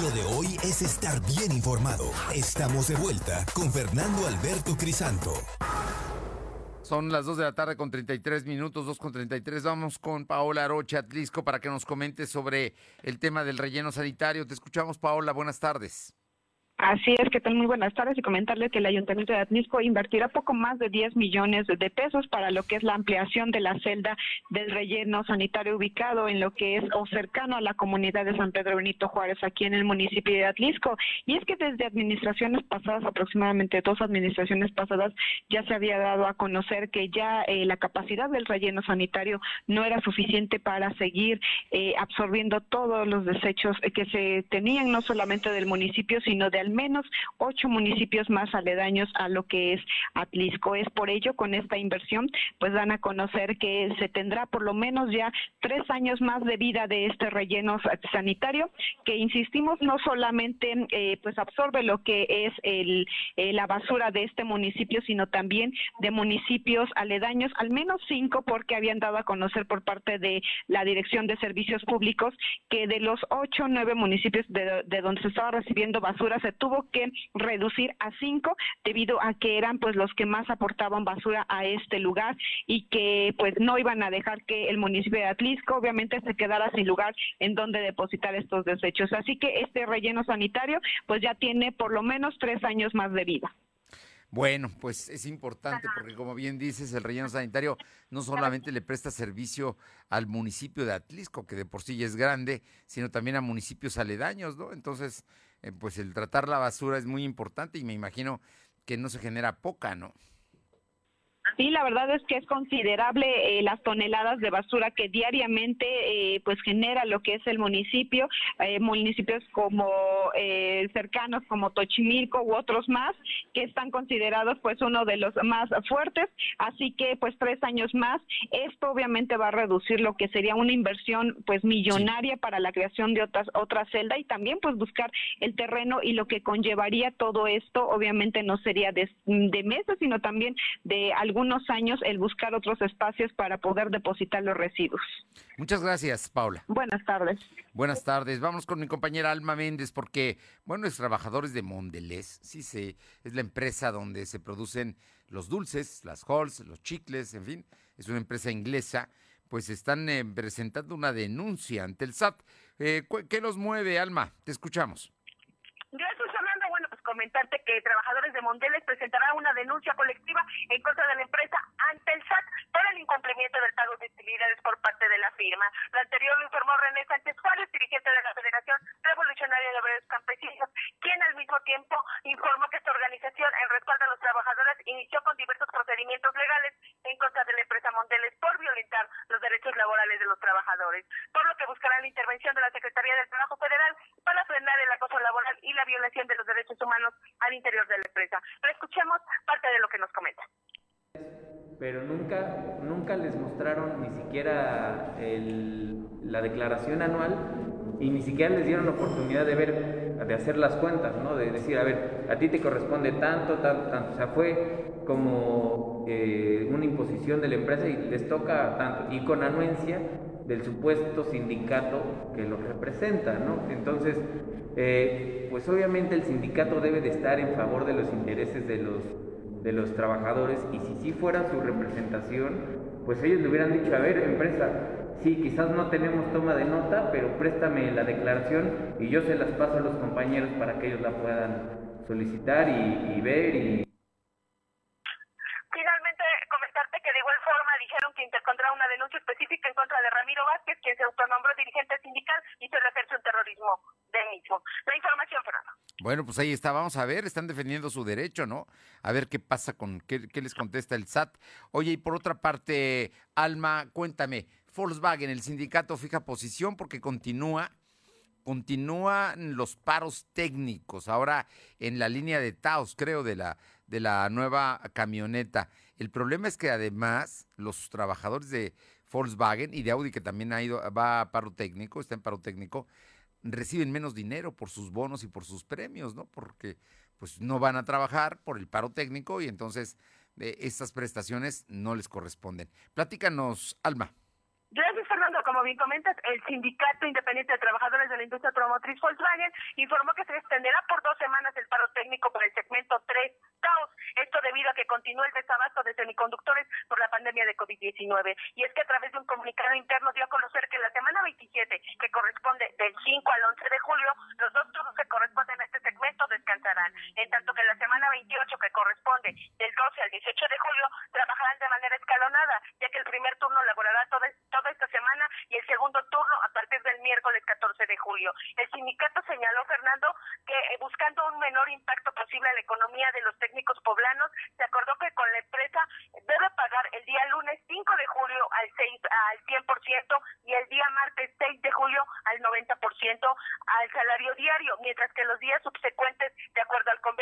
Lo de hoy es estar bien informado. Estamos de vuelta con Fernando Alberto Crisanto. Son las 2 de la tarde con 33 minutos, 2 con 33. Vamos con Paola Rocha Atlisco para que nos comente sobre el tema del relleno sanitario. Te escuchamos, Paola. Buenas tardes. Así es, que tal muy buenas tardes y comentarles que el Ayuntamiento de Atnisco invertirá poco más de 10 millones de pesos para lo que es la ampliación de la celda del relleno sanitario ubicado en lo que es o cercano a la comunidad de San Pedro Benito Juárez aquí en el municipio de Atlisco. Y es que desde administraciones pasadas, aproximadamente dos administraciones pasadas, ya se había dado a conocer que ya eh, la capacidad del relleno sanitario no era suficiente para seguir eh, absorbiendo todos los desechos que se tenían no solamente del municipio, sino de al menos ocho municipios más aledaños a lo que es Atlisco. Es por ello, con esta inversión, pues van a conocer que se tendrá por lo menos ya tres años más de vida de este relleno sanitario, que insistimos, no solamente eh, pues absorbe lo que es el, eh, la basura de este municipio, sino también de municipios aledaños, al menos cinco, porque habían dado a conocer por parte de la Dirección de Servicios Públicos que de los ocho nueve municipios de, de donde se estaba recibiendo basura se tuvo que reducir a cinco debido a que eran pues los que más aportaban basura a este lugar y que pues no iban a dejar que el municipio de Atlisco obviamente se quedara sin lugar en donde depositar estos desechos. Así que este relleno sanitario pues ya tiene por lo menos tres años más de vida. Bueno, pues es importante porque como bien dices, el relleno sanitario no solamente le presta servicio al municipio de Atlisco, que de por sí ya es grande, sino también a municipios aledaños, ¿no? Entonces, eh, pues el tratar la basura es muy importante y me imagino que no se genera poca, ¿no? Sí, la verdad es que es considerable eh, las toneladas de basura que diariamente eh, pues genera lo que es el municipio, eh, municipios como eh, cercanos como Tochimilco u otros más que están considerados pues uno de los más fuertes, así que pues tres años más, esto obviamente va a reducir lo que sería una inversión pues millonaria para la creación de otras otra celda y también pues buscar el terreno y lo que conllevaría todo esto obviamente no sería de, de meses sino también de algún unos años el buscar otros espacios para poder depositar los residuos. Muchas gracias, Paula. Buenas tardes. Buenas tardes. Vamos con mi compañera Alma Méndez porque, bueno, los trabajadores de Mondelez, sí sé, es la empresa donde se producen los dulces, las halls, los chicles, en fin, es una empresa inglesa, pues están eh, presentando una denuncia ante el SAT. Eh, ¿Qué los mueve, Alma? Te escuchamos. Gracias, Fernando. Bueno, pues comentarte que trabajadores de Mondelez presentarán una denuncia colectiva en contra de la empresa ante el SAT por el incumplimiento del pago de utilidades por parte de la firma. Lo anterior lo informó René Sánchez Juárez, dirigente de la Federación Revolucionaria de Obreros Campesinos, quien al mismo tiempo informó que esta organización, en respaldo a los trabajadores, inició con diversos procedimientos legales en contra de la empresa Mondelez por violentar los derechos laborales de los trabajadores, por lo que buscarán la intervención de la Secretaría del Trabajo Federal para frenar el acoso laboral y la violación de los derechos humanos al interior de la empresa. Pero escuchemos parte de lo que nos comenta pero nunca, nunca les mostraron ni siquiera el, la declaración anual y ni siquiera les dieron la oportunidad de ver, de hacer las cuentas, ¿no? De decir, a ver, a ti te corresponde tanto, tanto, tanto. O sea, fue como eh, una imposición de la empresa y les toca tanto. Y con anuencia del supuesto sindicato que los representa, ¿no? Entonces, eh, pues obviamente el sindicato debe de estar en favor de los intereses de los de los trabajadores y si sí fuera su representación, pues ellos le hubieran dicho, a ver, empresa, sí, quizás no tenemos toma de nota, pero préstame la declaración y yo se las paso a los compañeros para que ellos la puedan solicitar y, y ver y Finalmente, comentarte que de igual forma dijeron que interpondrá una denuncia específica en contra de Ramiro Vázquez, quien se autonombró dirigente sindical y se le ejerce un terrorismo del mismo. La información, Fernando. Bueno, pues ahí está, vamos a ver, están defendiendo su derecho, ¿no? A ver qué pasa con, qué, les contesta el SAT. Oye, y por otra parte, Alma, cuéntame, Volkswagen, el sindicato fija posición porque continúa continúan los paros técnicos, ahora en la línea de Taos, creo, de la, de la nueva camioneta. El problema es que además los trabajadores de Volkswagen y de Audi, que también ha ido, va a paro técnico, está en paro técnico, reciben menos dinero por sus bonos y por sus premios, ¿no? Porque pues no van a trabajar por el paro técnico y entonces eh, estas prestaciones no les corresponden. Platícanos, Alma. Gracias, Fernando. Como bien comentas, el Sindicato Independiente de Trabajadores de la Industria Automotriz Volkswagen informó que se extenderá por dos semanas el paro técnico por el segmento 3 caos. Esto debido a que continúa el desabasto de semiconductores por la pandemia de COVID-19. Y es que a través de un comunicado interno dio a conocer que la semana 27, que corresponde del 5 al 11 de julio, los dos turnos que corresponden a este segmento descansarán. En tanto que la semana 28, que corresponde del 12 al 18 de julio, trabajarán de manera escalonada, ya que el primer turno laborará toda, toda esta semana y el segundo turno a partir del miércoles 14 de julio. El sindicato señaló, Fernando, que eh, buscando un menor impacto posible a la economía de los técnicos poblanos, se acordó que con la empresa debe pagar el día lunes 5 de julio al 6 al 100% y el día martes 6 de julio al 90% al salario diario, mientras que los días subsecuentes, de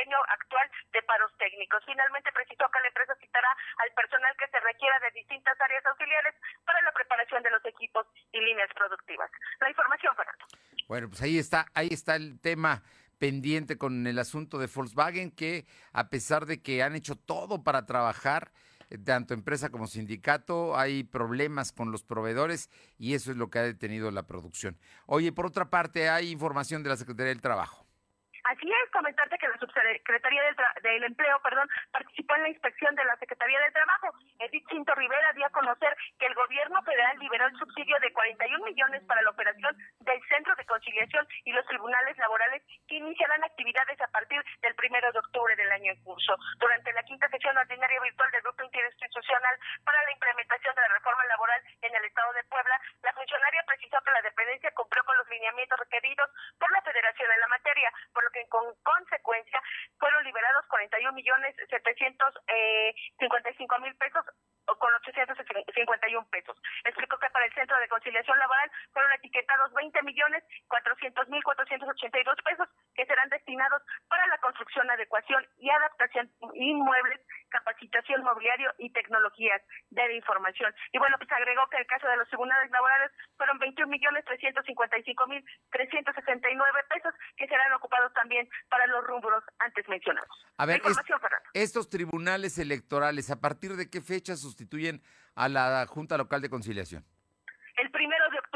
año actual de paros técnicos. Finalmente precisó que la empresa citará al personal que se requiera de distintas áreas auxiliares para la preparación de los equipos y líneas productivas. La información, Fernando. Bueno, pues ahí está, ahí está el tema pendiente con el asunto de Volkswagen, que a pesar de que han hecho todo para trabajar, tanto empresa como sindicato, hay problemas con los proveedores y eso es lo que ha detenido la producción. Oye, por otra parte, hay información de la Secretaría del Trabajo. Así es, comentarte que la Subsecretaría del, del, Empleo perdón, participó en la inspección de la Secretaría del Trabajo. Edith Cinto Rivera dio a conocer que el gobierno federal liberó el subsidio de 41 millones para la operación del Centro de Conciliación y los tribunales laborales que iniciarán actividades a partir del primero de octubre del año en curso. Durante la quinta sesión ordinaria virtual del Grupo Interinstitucional para la implementación de la reforma laboral en el Estado de Puebla, la funcionaria precisó que la dependencia cumplió con los lineamientos requeridos por la Federación en la materia, por lo que con consecuencia fueron liberados 41 millones 755 eh, mil pesos con 851 pesos. Explicó que para el Centro de Conciliación Laboral fueron etiquetados 20 millones 400 mil 482 pesos que serán destinados para la construcción, adecuación y adaptación inmuebles, capacitación mobiliario y tecnologías de la información. Y bueno, pues agregó que el caso de los tribunales laborales fueron 21 millones 355 mil 369 pesos que serán ocupados también para los rubros antes mencionados. A ver, estos tribunales electorales, ¿a partir de qué fecha sustituyen a la Junta Local de Conciliación?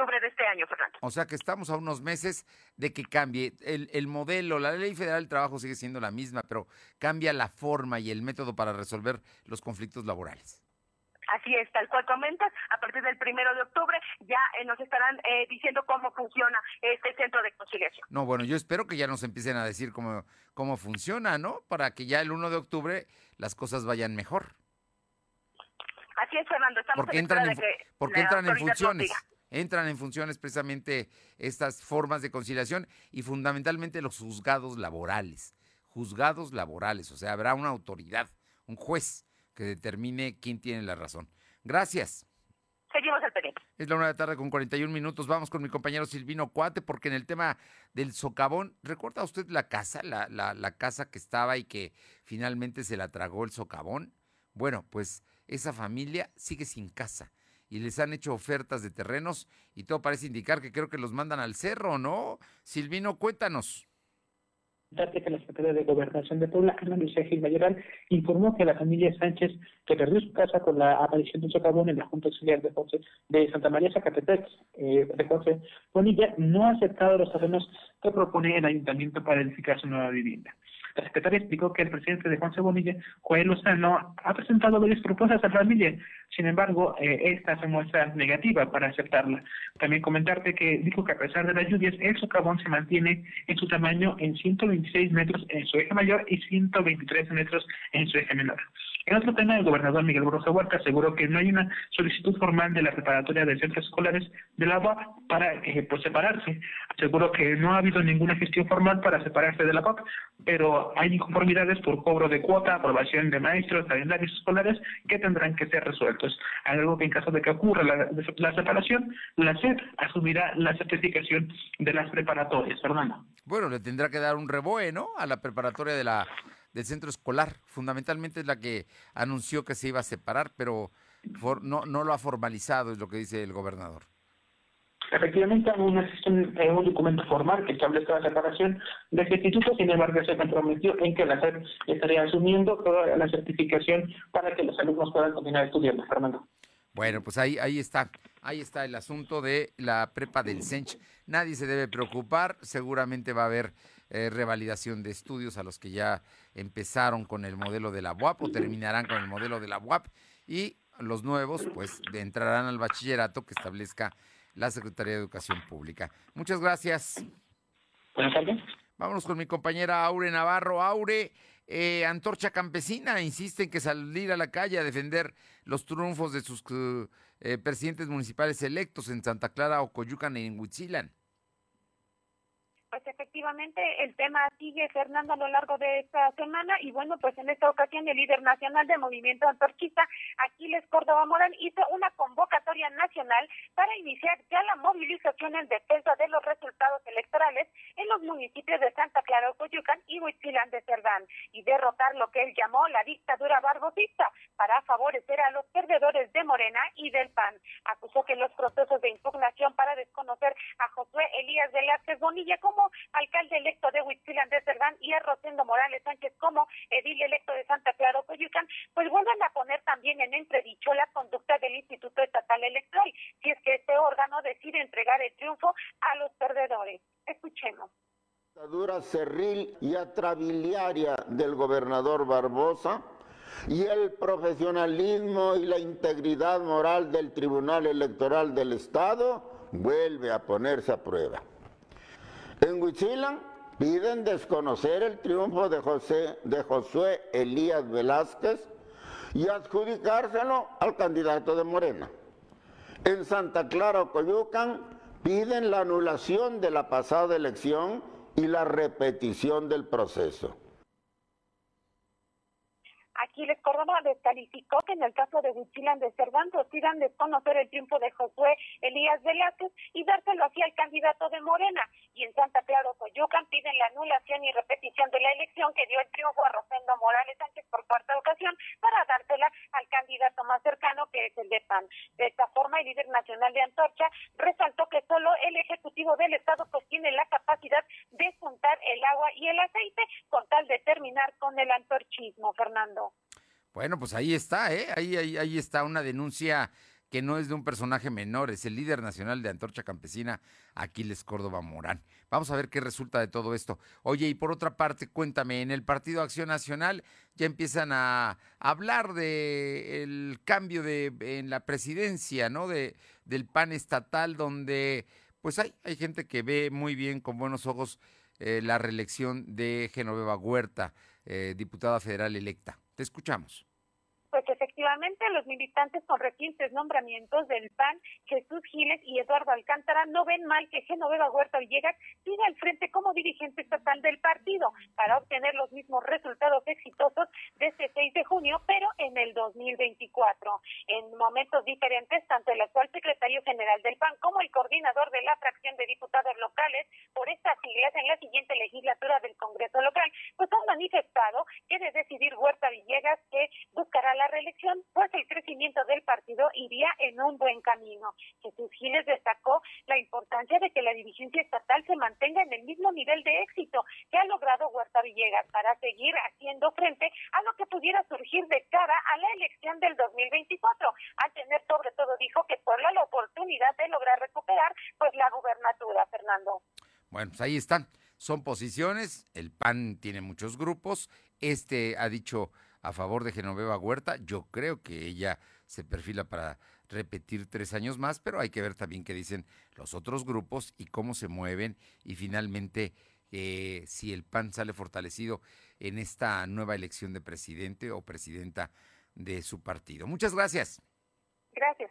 De octubre de este año, Fernando. O sea que estamos a unos meses de que cambie el, el modelo. La ley federal del trabajo sigue siendo la misma, pero cambia la forma y el método para resolver los conflictos laborales. Así es, tal cual comentas, a partir del primero de octubre ya eh, nos estarán eh, diciendo cómo funciona este centro de conciliación. No, bueno, yo espero que ya nos empiecen a decir cómo, cómo funciona, ¿no? Para que ya el 1 de octubre las cosas vayan mejor. Así es, Fernando, estamos porque entran en, porque entran en funciones. Entran en funciones precisamente estas formas de conciliación y fundamentalmente los juzgados laborales. Juzgados laborales, o sea, habrá una autoridad, un juez que determine quién tiene la razón. Gracias. Seguimos al pendiente. Es la una de la tarde con 41 minutos. Vamos con mi compañero Silvino Cuate, porque en el tema del socavón, ¿recuerda usted la casa, la, la, la casa que estaba y que finalmente se la tragó el socavón? Bueno, pues esa familia sigue sin casa y les han hecho ofertas de terrenos y todo parece indicar que creo que los mandan al cerro, ¿no? Silvino, cuéntanos que la Secretaría de Gobernación de Puebla, Ana Lucía Gil Mayoral, informó que la familia Sánchez, que perdió su casa con la aparición de un socavón en la Junta Auxiliar de, José, de Santa María Zacatepec, eh, de José Bonilla, no ha aceptado los terrenos que propone el ayuntamiento para edificar su nueva vivienda. La secretaria explicó que el presidente de Juan Bonilla, Joel Lozano, ha presentado varias propuestas a la familia, sin embargo, eh, esta se muestra negativa para aceptarla. También comentarte que dijo que a pesar de las lluvias, el socavón se mantiene en su tamaño en 126 metros en su eje mayor y 123 metros en su eje menor. En otro tema, el gobernador Miguel Borja Huerta aseguró que no hay una solicitud formal de la preparatoria de centros escolares del agua para eh, pues, separarse. Aseguró que no ha habido ninguna gestión formal para separarse de la PAC, pero hay inconformidades por cobro de cuota, aprobación de maestros, calendarios escolares que tendrán que ser resueltos. Algo que en caso de que ocurra la, la separación, la SED asumirá la certificación de las preparatorias. Fernando. Bueno, le tendrá que dar un reboe, ¿no? A la preparatoria de la del centro escolar. Fundamentalmente es la que anunció que se iba a separar, pero no, no lo ha formalizado, es lo que dice el gobernador. Efectivamente, aún existe un, eh, un, documento formal que establece la separación de este instituto, sin embargo, se comprometió en que la SED estaría asumiendo toda la certificación para que los alumnos puedan continuar estudiando, Fernando. Bueno, pues ahí, ahí está, ahí está el asunto de la prepa del CENCH. Nadie se debe preocupar, seguramente va a haber eh, revalidación de estudios a los que ya empezaron con el modelo de la UAP o terminarán con el modelo de la UAP y los nuevos pues entrarán al bachillerato que establezca la Secretaría de Educación Pública. Muchas gracias. Buenas tardes. Vámonos con mi compañera Aure Navarro. Aure, eh, Antorcha Campesina insiste en que salir a la calle a defender los triunfos de sus eh, presidentes municipales electos en Santa Clara, Ocoyucan y en Huitzilan. Pues efectivamente el tema sigue, Fernando, a lo largo de esta semana y bueno, pues en esta ocasión el líder nacional del movimiento antorchista, Aquiles Córdoba Morán, hizo una convocatoria nacional para iniciar ya la movilización en defensa de los resultados electorales en los municipios de Santa Clara, Coyucan y Huitzilán de Cerdán y derrotar lo que él llamó la dictadura barbosista para favorecer a los perdedores de Morena y del PAN. Acusó que los procesos de impugnación para desconocer a Elías Velázquez Bonilla como alcalde electo de Huitzilán de Cerdán y a Rosendo Morales Sánchez como edil electo de Santa Clara, Coyucan, pues vuelvan a poner también en entredicho la conducta del Instituto Estatal Electoral, si es que este órgano decide entregar el triunfo a los perdedores. Escuchemos. La dura cerril y atrabiliaria del gobernador Barbosa y el profesionalismo y la integridad moral del Tribunal Electoral del Estado vuelve a ponerse a prueba. En Huitzilan piden desconocer el triunfo de, José, de Josué Elías Velázquez y adjudicárselo al candidato de Morena. En Santa Clara, Coyucan, piden la anulación de la pasada elección y la repetición del proceso. Aquiles Córdoba descalificó que en el caso de Huichilan de Cervantes decidan desconocer el triunfo de Josué Elías Velázquez y dárselo así al candidato de Morena. Y en Santa Clara, Coyucan piden la anulación y repetición de la elección que dio el triunfo a Rosendo Morales Sánchez por cuarta ocasión para dársela al candidato más cercano que es el de PAN. De esta forma, el líder nacional de Antorcha resaltó que solo el Ejecutivo del Estado pues tiene la capacidad de juntar el agua y el aceite con tal de terminar con el antorchismo, Fernando. Bueno, pues ahí está, ¿eh? Ahí, ahí, está una denuncia que no es de un personaje menor, es el líder nacional de Antorcha Campesina, Aquiles Córdoba Morán. Vamos a ver qué resulta de todo esto. Oye, y por otra parte, cuéntame, en el Partido Acción Nacional ya empiezan a hablar de el cambio de en la presidencia, ¿no? De del PAN estatal, donde pues hay, hay gente que ve muy bien con buenos ojos eh, la reelección de Genoveva Huerta, eh, diputada federal electa. Te escuchamos. Efectivamente los militantes con recientes nombramientos del PAN, Jesús Giles y Eduardo Alcántara, no ven mal que Genoveva Huerta Villegas siga al frente como dirigente estatal del partido para obtener los mismos resultados exitosos de este 6 de junio, pero en el 2024. En momentos diferentes, tanto el actual secretario general del PAN como el coordinador de la fracción de diputados locales por estas siglas en la siguiente legislatura del Congreso local, pues han manifestado que de decidir Huerta Villegas que buscará la reelección, pues el crecimiento del partido iría en un buen camino. Jesús Giles destacó la importancia de que la dirigencia estatal se mantenga en el mismo nivel de éxito que ha logrado Huerta Villegas para seguir haciendo frente a lo que pudiera surgir de cara a la elección del 2024, a tener sobre todo dijo que por la oportunidad de lograr recuperar pues la gubernatura, Fernando. Bueno, pues ahí están. Son posiciones, el PAN tiene muchos grupos, este ha dicho a favor de Genoveva Huerta. Yo creo que ella se perfila para repetir tres años más, pero hay que ver también qué dicen los otros grupos y cómo se mueven y finalmente eh, si el PAN sale fortalecido en esta nueva elección de presidente o presidenta de su partido. Muchas gracias. Gracias.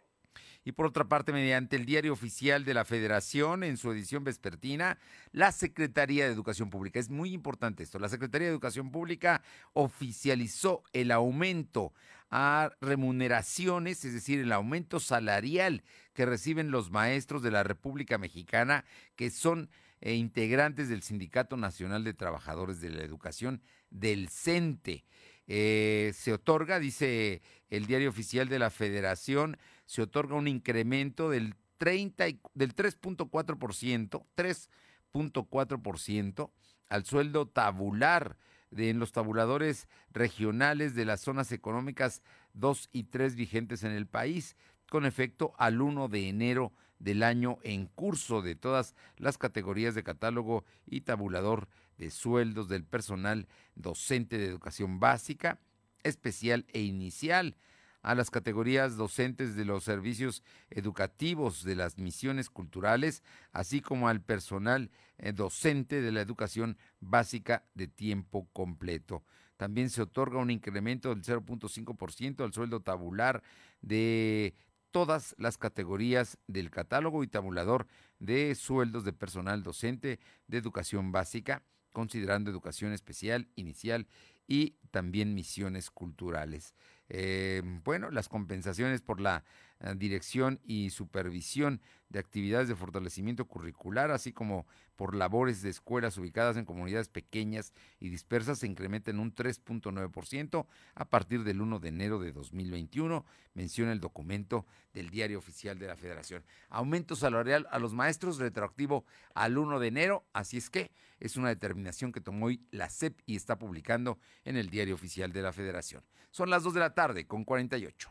Y por otra parte, mediante el diario oficial de la Federación, en su edición vespertina, la Secretaría de Educación Pública, es muy importante esto, la Secretaría de Educación Pública oficializó el aumento a remuneraciones, es decir, el aumento salarial que reciben los maestros de la República Mexicana, que son eh, integrantes del Sindicato Nacional de Trabajadores de la Educación, del CENTE. Eh, se otorga, dice el diario oficial de la Federación, se otorga un incremento del 30 y, del 3.4%, 3.4% al sueldo tabular de, en los tabuladores regionales de las zonas económicas 2 y 3 vigentes en el país, con efecto al 1 de enero del año en curso de todas las categorías de catálogo y tabulador de sueldos del personal docente de educación básica, especial e inicial, a las categorías docentes de los servicios educativos de las misiones culturales, así como al personal eh, docente de la educación básica de tiempo completo. También se otorga un incremento del 0.5% al sueldo tabular de todas las categorías del catálogo y tabulador de sueldos de personal docente de educación básica, considerando educación especial, inicial y también misiones culturales. Eh, bueno, las compensaciones por la dirección y supervisión de actividades de fortalecimiento curricular, así como por labores de escuelas ubicadas en comunidades pequeñas y dispersas, se incrementa en un 3.9% a partir del 1 de enero de 2021, menciona el documento del Diario Oficial de la Federación. Aumento salarial a los maestros retroactivo al 1 de enero, así es que es una determinación que tomó hoy la SEP y está publicando en el Diario Oficial de la Federación. Son las 2 de la tarde con 48.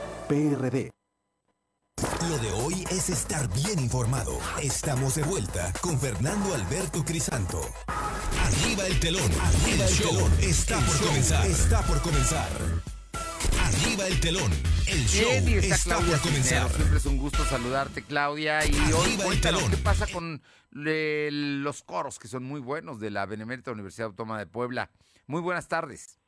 PRD. Lo de hoy es estar bien informado. Estamos de vuelta con Fernando Alberto Crisanto. Arriba el telón. Arriba el telón. Está por comenzar. Está por comenzar. Arriba el telón. El show Bien, y está, está Claudia por comenzar. Cisneros. Siempre es un gusto saludarte, Claudia. Y hoy Arriba el cuéntanos telón. qué pasa con le- los coros, que son muy buenos, de la Benemérita Universidad Autónoma de Puebla. Muy buenas tardes.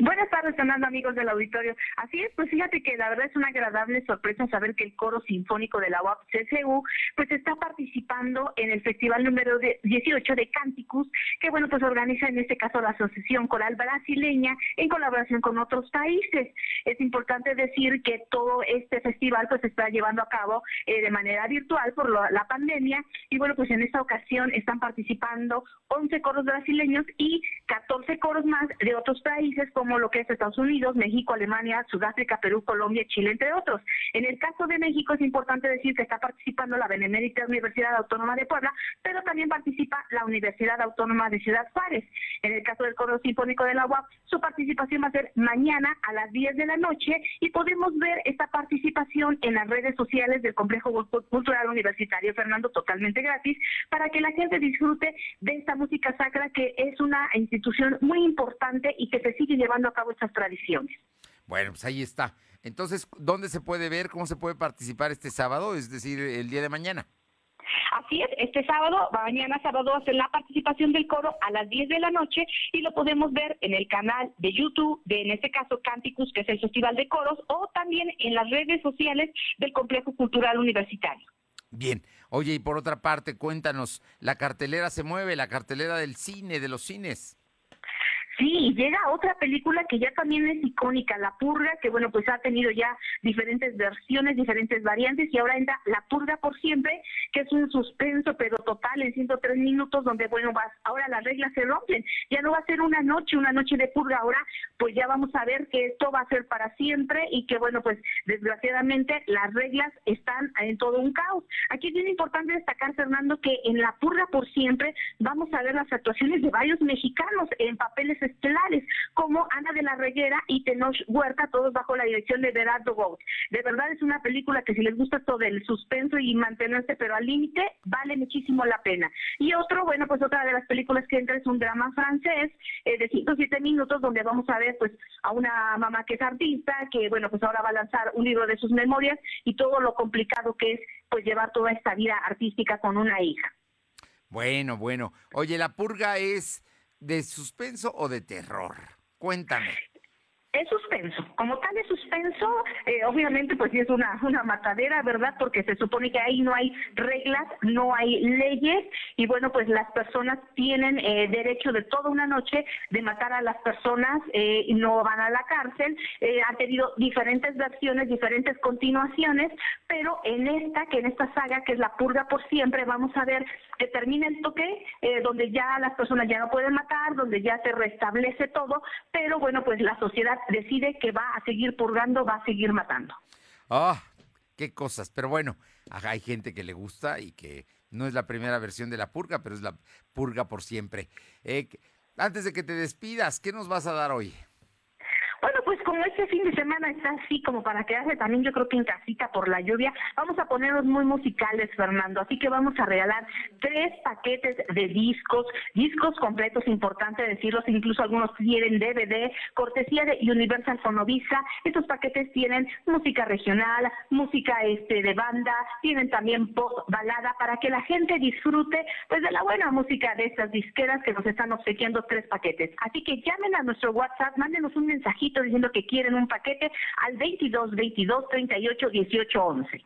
Buenas tardes, Fernando, amigos del auditorio. Así es, pues fíjate que la verdad es una agradable sorpresa saber que el coro sinfónico de la UAP CCU pues está participando en el festival número de 18 de Canticus, que bueno, pues organiza en este caso la Asociación Coral Brasileña en colaboración con otros países. Es importante decir que todo este festival pues se está llevando a cabo eh, de manera virtual por la pandemia y bueno, pues en esta ocasión están participando 11 coros brasileños y 14 coros más de otros países como lo que es Estados Unidos, México, Alemania, Sudáfrica, Perú, Colombia, Chile, entre otros. En el caso de México es importante decir que está participando la Benemérita Universidad Autónoma de Puebla, pero también participa la Universidad Autónoma de Ciudad Juárez. En el caso del coro sinfónico de la UAP, su participación va a ser mañana a las 10 de la noche y podemos ver esta participación en las redes sociales del Complejo Cultural Universitario Fernando totalmente gratis para que la gente disfrute de esta música sacra que es una institución muy importante y que se sigue llevando a cabo estas tradiciones. Bueno, pues ahí está. Entonces, ¿dónde se puede ver? ¿Cómo se puede participar este sábado? Es decir, el día de mañana. Así es, este sábado, mañana sábado, va a ser la participación del coro a las 10 de la noche y lo podemos ver en el canal de YouTube de, en este caso, Canticus, que es el Festival de Coros, o también en las redes sociales del Complejo Cultural Universitario. Bien. Oye, y por otra parte, cuéntanos, la cartelera se mueve, la cartelera del cine, de los cines. Sí, y llega otra película que ya también es icónica, La Purga, que bueno, pues ha tenido ya diferentes versiones, diferentes variantes, y ahora entra La Purga por siempre, que es un suspenso, pero total, en 103 minutos, donde bueno, vas, ahora las reglas se rompen, ya no va a ser una noche, una noche de purga, ahora pues ya vamos a ver que esto va a ser para siempre y que bueno, pues desgraciadamente las reglas están en todo un caos. Aquí es bien importante destacar, Fernando, que en La Purga por siempre vamos a ver las actuaciones de varios mexicanos en estelares, como Ana de la Reguera y Tenoch Huerta, todos bajo la dirección de Gerardo Gout. De verdad es una película que si les gusta todo el suspenso y mantenerse pero al límite, vale muchísimo la pena. Y otro, bueno, pues otra de las películas que entra es un drama francés eh, de 107 minutos donde vamos a ver pues a una mamá que es artista, que bueno, pues ahora va a lanzar un libro de sus memorias y todo lo complicado que es pues llevar toda esta vida artística con una hija. Bueno, bueno. Oye, ¿la purga es de suspenso o de terror? Cuéntame. Es suspenso, como tal es suspenso, eh, obviamente pues sí es una, una matadera, ¿verdad? Porque se supone que ahí no hay reglas, no hay leyes y bueno pues las personas tienen eh, derecho de toda una noche de matar a las personas eh, y no van a la cárcel, eh, han tenido diferentes versiones, diferentes continuaciones, pero en esta, que en esta saga que es la purga por siempre, vamos a ver que termina el toque, eh, donde ya las personas ya no pueden matar, donde ya se restablece todo, pero bueno pues la sociedad decide que va a seguir purgando, va a seguir matando. Ah, qué cosas. Pero bueno, hay gente que le gusta y que no es la primera versión de la purga, pero es la purga por siempre. Eh, antes de que te despidas, ¿qué nos vas a dar hoy? Bueno, pues como este fin de semana está así como para quedarse también yo creo que en casita por la lluvia, vamos a ponernos muy musicales, Fernando. Así que vamos a regalar tres paquetes de discos, discos completos, importante decirlos, incluso algunos tienen DVD, cortesía de Universal Fonovisa. Estos paquetes tienen música regional, música este de banda, tienen también pop, balada, para que la gente disfrute pues de la buena música de estas disqueras que nos están obsequiando tres paquetes. Así que llamen a nuestro WhatsApp, mándenos un mensajito diciendo que quieren un paquete al 22 22 38 18 11.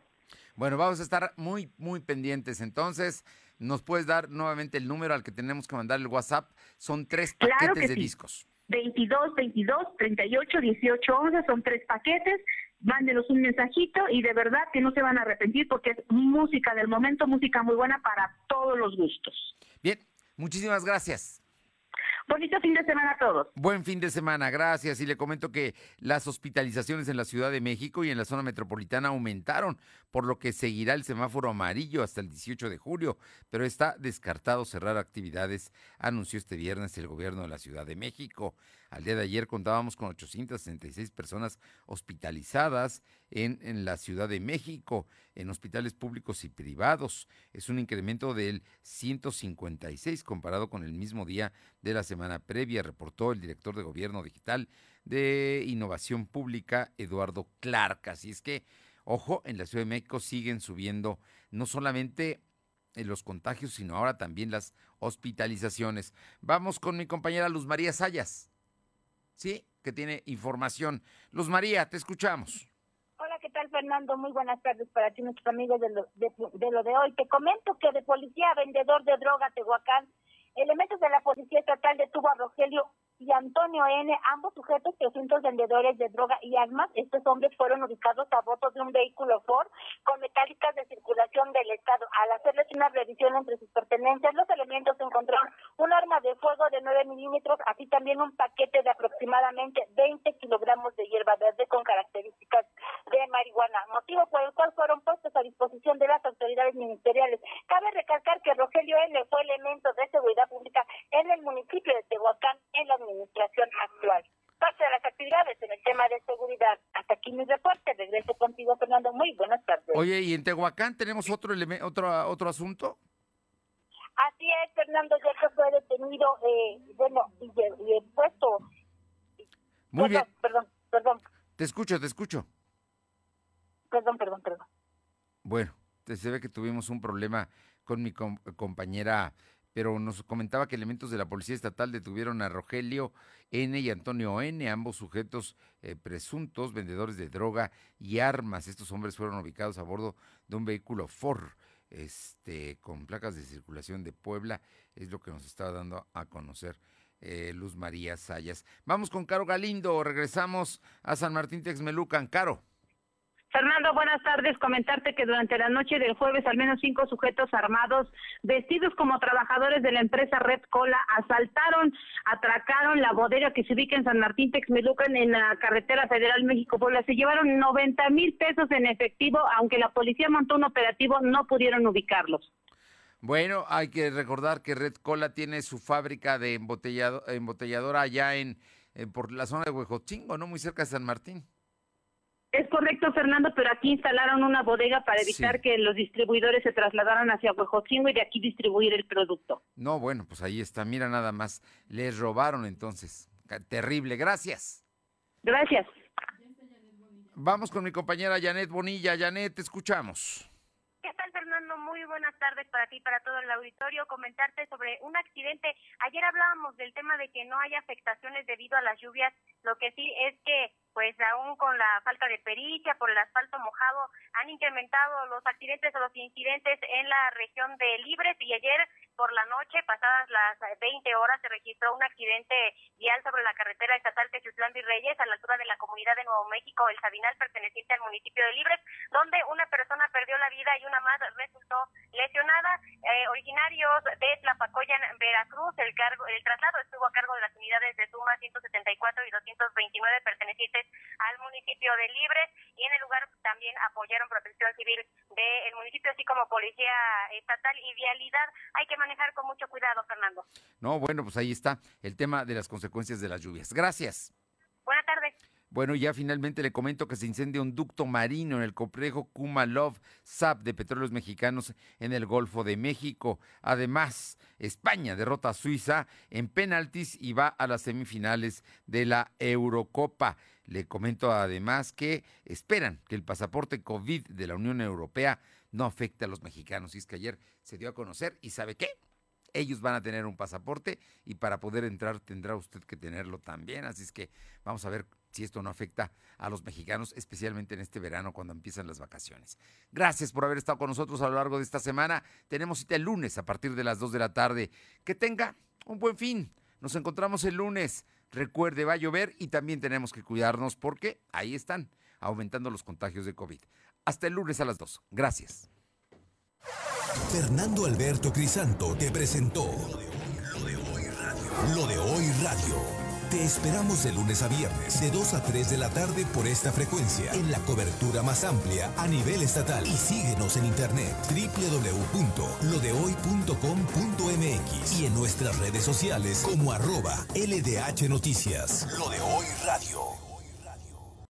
Bueno, vamos a estar muy, muy pendientes. Entonces, ¿nos puedes dar nuevamente el número al que tenemos que mandar el WhatsApp? Son tres paquetes Claro que de sí. discos. 22 22 38 18 11 son tres paquetes. Mándenos un mensajito y de verdad que no se van a arrepentir porque es música del momento, música muy buena para todos los gustos. Bien, muchísimas gracias. Bonito fin de semana a todos. Buen fin de semana, gracias. Y le comento que las hospitalizaciones en la Ciudad de México y en la zona metropolitana aumentaron, por lo que seguirá el semáforo amarillo hasta el 18 de julio, pero está descartado cerrar actividades, anunció este viernes el gobierno de la Ciudad de México. Al día de ayer contábamos con 866 personas hospitalizadas en, la Ciudad de México, en hospitales públicos y privados. Es un incremento del 156 comparado con el mismo día de la semana previa, reportó el director de Gobierno Digital de Innovación Pública, Eduardo Clark. Así es que, ojo, en la Ciudad de México siguen subiendo no solamente eh, los contagios, sino ahora también las hospitalizaciones. Vamos con mi compañera Luz María Sayas, ¿sí? Que tiene información. Luz María, te escuchamos. Hola, ¿qué tal, Fernando? Muy buenas tardes para ti, nuestros amigos de lo de, de lo de hoy. Te comento que de policía vendedor de droga Tehuacán, elementos de la Policía Estatal detuvo a Rogelio y Antonio N., ambos sujetos presuntos vendedores de droga y armas. Estos hombres fueron ubicados a bordo de un vehículo Ford con metálicas de circulación del Estado. Al hacerles una revisión entre sus pertenencias, los elementos encontraron un arma de fuego de 9 milímetros, así también un paquete de aproximadamente 20 kilogramos de hierba verde con características de marihuana, motivo por el cual fueron puestos a disposición de las autoridades ministeriales. Cabe recalcar que Rogelio N. fue elemento de seguridad pública en el municipio de Tehuacán en la administración actual. Parte de las actividades en el tema de seguridad. Hasta aquí mi reporte. Regreso contigo, Fernando. Muy buenas tardes. Oye, ¿y en Tehuacán tenemos otro, otro, otro asunto? Así es, Fernando, ya que fue detenido, eh, bueno, y, y, puesto. Muy perdón, bien, Perdón, perdón, te escucho, te escucho. perdón, perdón, perdón. Bueno, se ve que tuvimos un problema con mi com- compañera, pero nos comentaba que elementos de la Policía Estatal detuvieron a Rogelio N. y Antonio N., ambos sujetos eh, presuntos vendedores de droga y armas. Estos hombres fueron ubicados a bordo de un vehículo Ford, este, con placas de circulación de Puebla, es lo que nos estaba dando a conocer. eh, Luz María Sayas. Vamos con Caro Galindo, regresamos a San Martín Texmelucan. Caro. Fernando, buenas tardes. Comentarte que durante la noche del jueves al menos cinco sujetos armados vestidos como trabajadores de la empresa Red Cola asaltaron, atracaron la bodega que se ubica en San Martín Texmelucan en la carretera federal México-Puebla. Se llevaron 90 mil pesos en efectivo, aunque la policía montó un operativo, no pudieron ubicarlos. Bueno, hay que recordar que Red Cola tiene su fábrica de embotellado, embotelladora allá en, en- por la zona de Huejotzingo, ¿no? Muy cerca de San Martín. Es correcto, Fernando, pero aquí instalaron una bodega para evitar Sí. que los distribuidores se trasladaran hacia Huejotzingo y de aquí distribuir el producto. No, bueno, pues ahí está. Mira nada más. Les robaron entonces. Terrible. Gracias. Gracias. Vamos con mi compañera Janet Bonilla. Janet, te escuchamos. ¿Qué tal, Fernando? Muy buenas tardes para ti y para todo el auditorio. Comentarte sobre un accidente. Ayer hablábamos del tema de que no hay afectaciones debido a las lluvias Lo que sí es que pues aún con la falta de pericia por el asfalto mojado han incrementado los accidentes o los incidentes en la región de Libres. Y ayer por la noche, pasadas las 20 horas, se registró un accidente vial sobre la carretera estatal Techutlán Virreyes a la altura de la comunidad de Nuevo México, el Sabinal, perteneciente al municipio de Libres, donde una persona perdió la vida y una más resultó lesionada. Eh, originarios de Tlapacoyan, Veracruz, el cargo, el traslado estuvo a cargo de las unidades de Suma 174 y 229 pertenecientes al municipio de Libres y en el lugar también apoyaron protección civil del municipio, así como policía estatal y vialidad. Hay que manejar con mucho cuidado, Fernando. No, bueno, pues ahí está el tema de las consecuencias de las lluvias. Gracias. Buenas tardes. Bueno, ya finalmente le comento que se incendia un ducto marino en el complejo Kumalov SAP de Petróleos Mexicanos en el Golfo de México. Además, España derrota a Suiza en penaltis y va a las semifinales de la Eurocopa. Le comento además que esperan que el pasaporte COVID de la Unión Europea no afecte a los mexicanos. Y es que ayer se dio a conocer y ¿sabe qué? Ellos van a tener un pasaporte y para poder entrar tendrá usted que tenerlo también. Así es que vamos a ver si esto no afecta a los mexicanos, especialmente en este verano cuando empiezan las vacaciones. Gracias por haber estado con nosotros a lo largo de esta semana. Tenemos cita el lunes a partir de las 2 de la tarde. Que tenga un buen fin. Nos encontramos el lunes. Recuerde, va a llover y también tenemos que cuidarnos porque ahí están aumentando los contagios de COVID. Hasta el lunes a las 2. Gracias. Fernando Alberto Crisanto te presentó Lo de hoy radio. Lo de hoy radio. Te esperamos de lunes a viernes, de 2 a 3 de la tarde por esta frecuencia, en la cobertura más amplia a nivel estatal. Y síguenos en internet www.lodehoy.com.mx y en nuestras redes sociales como arroba LDH Noticias. Lo de hoy radio.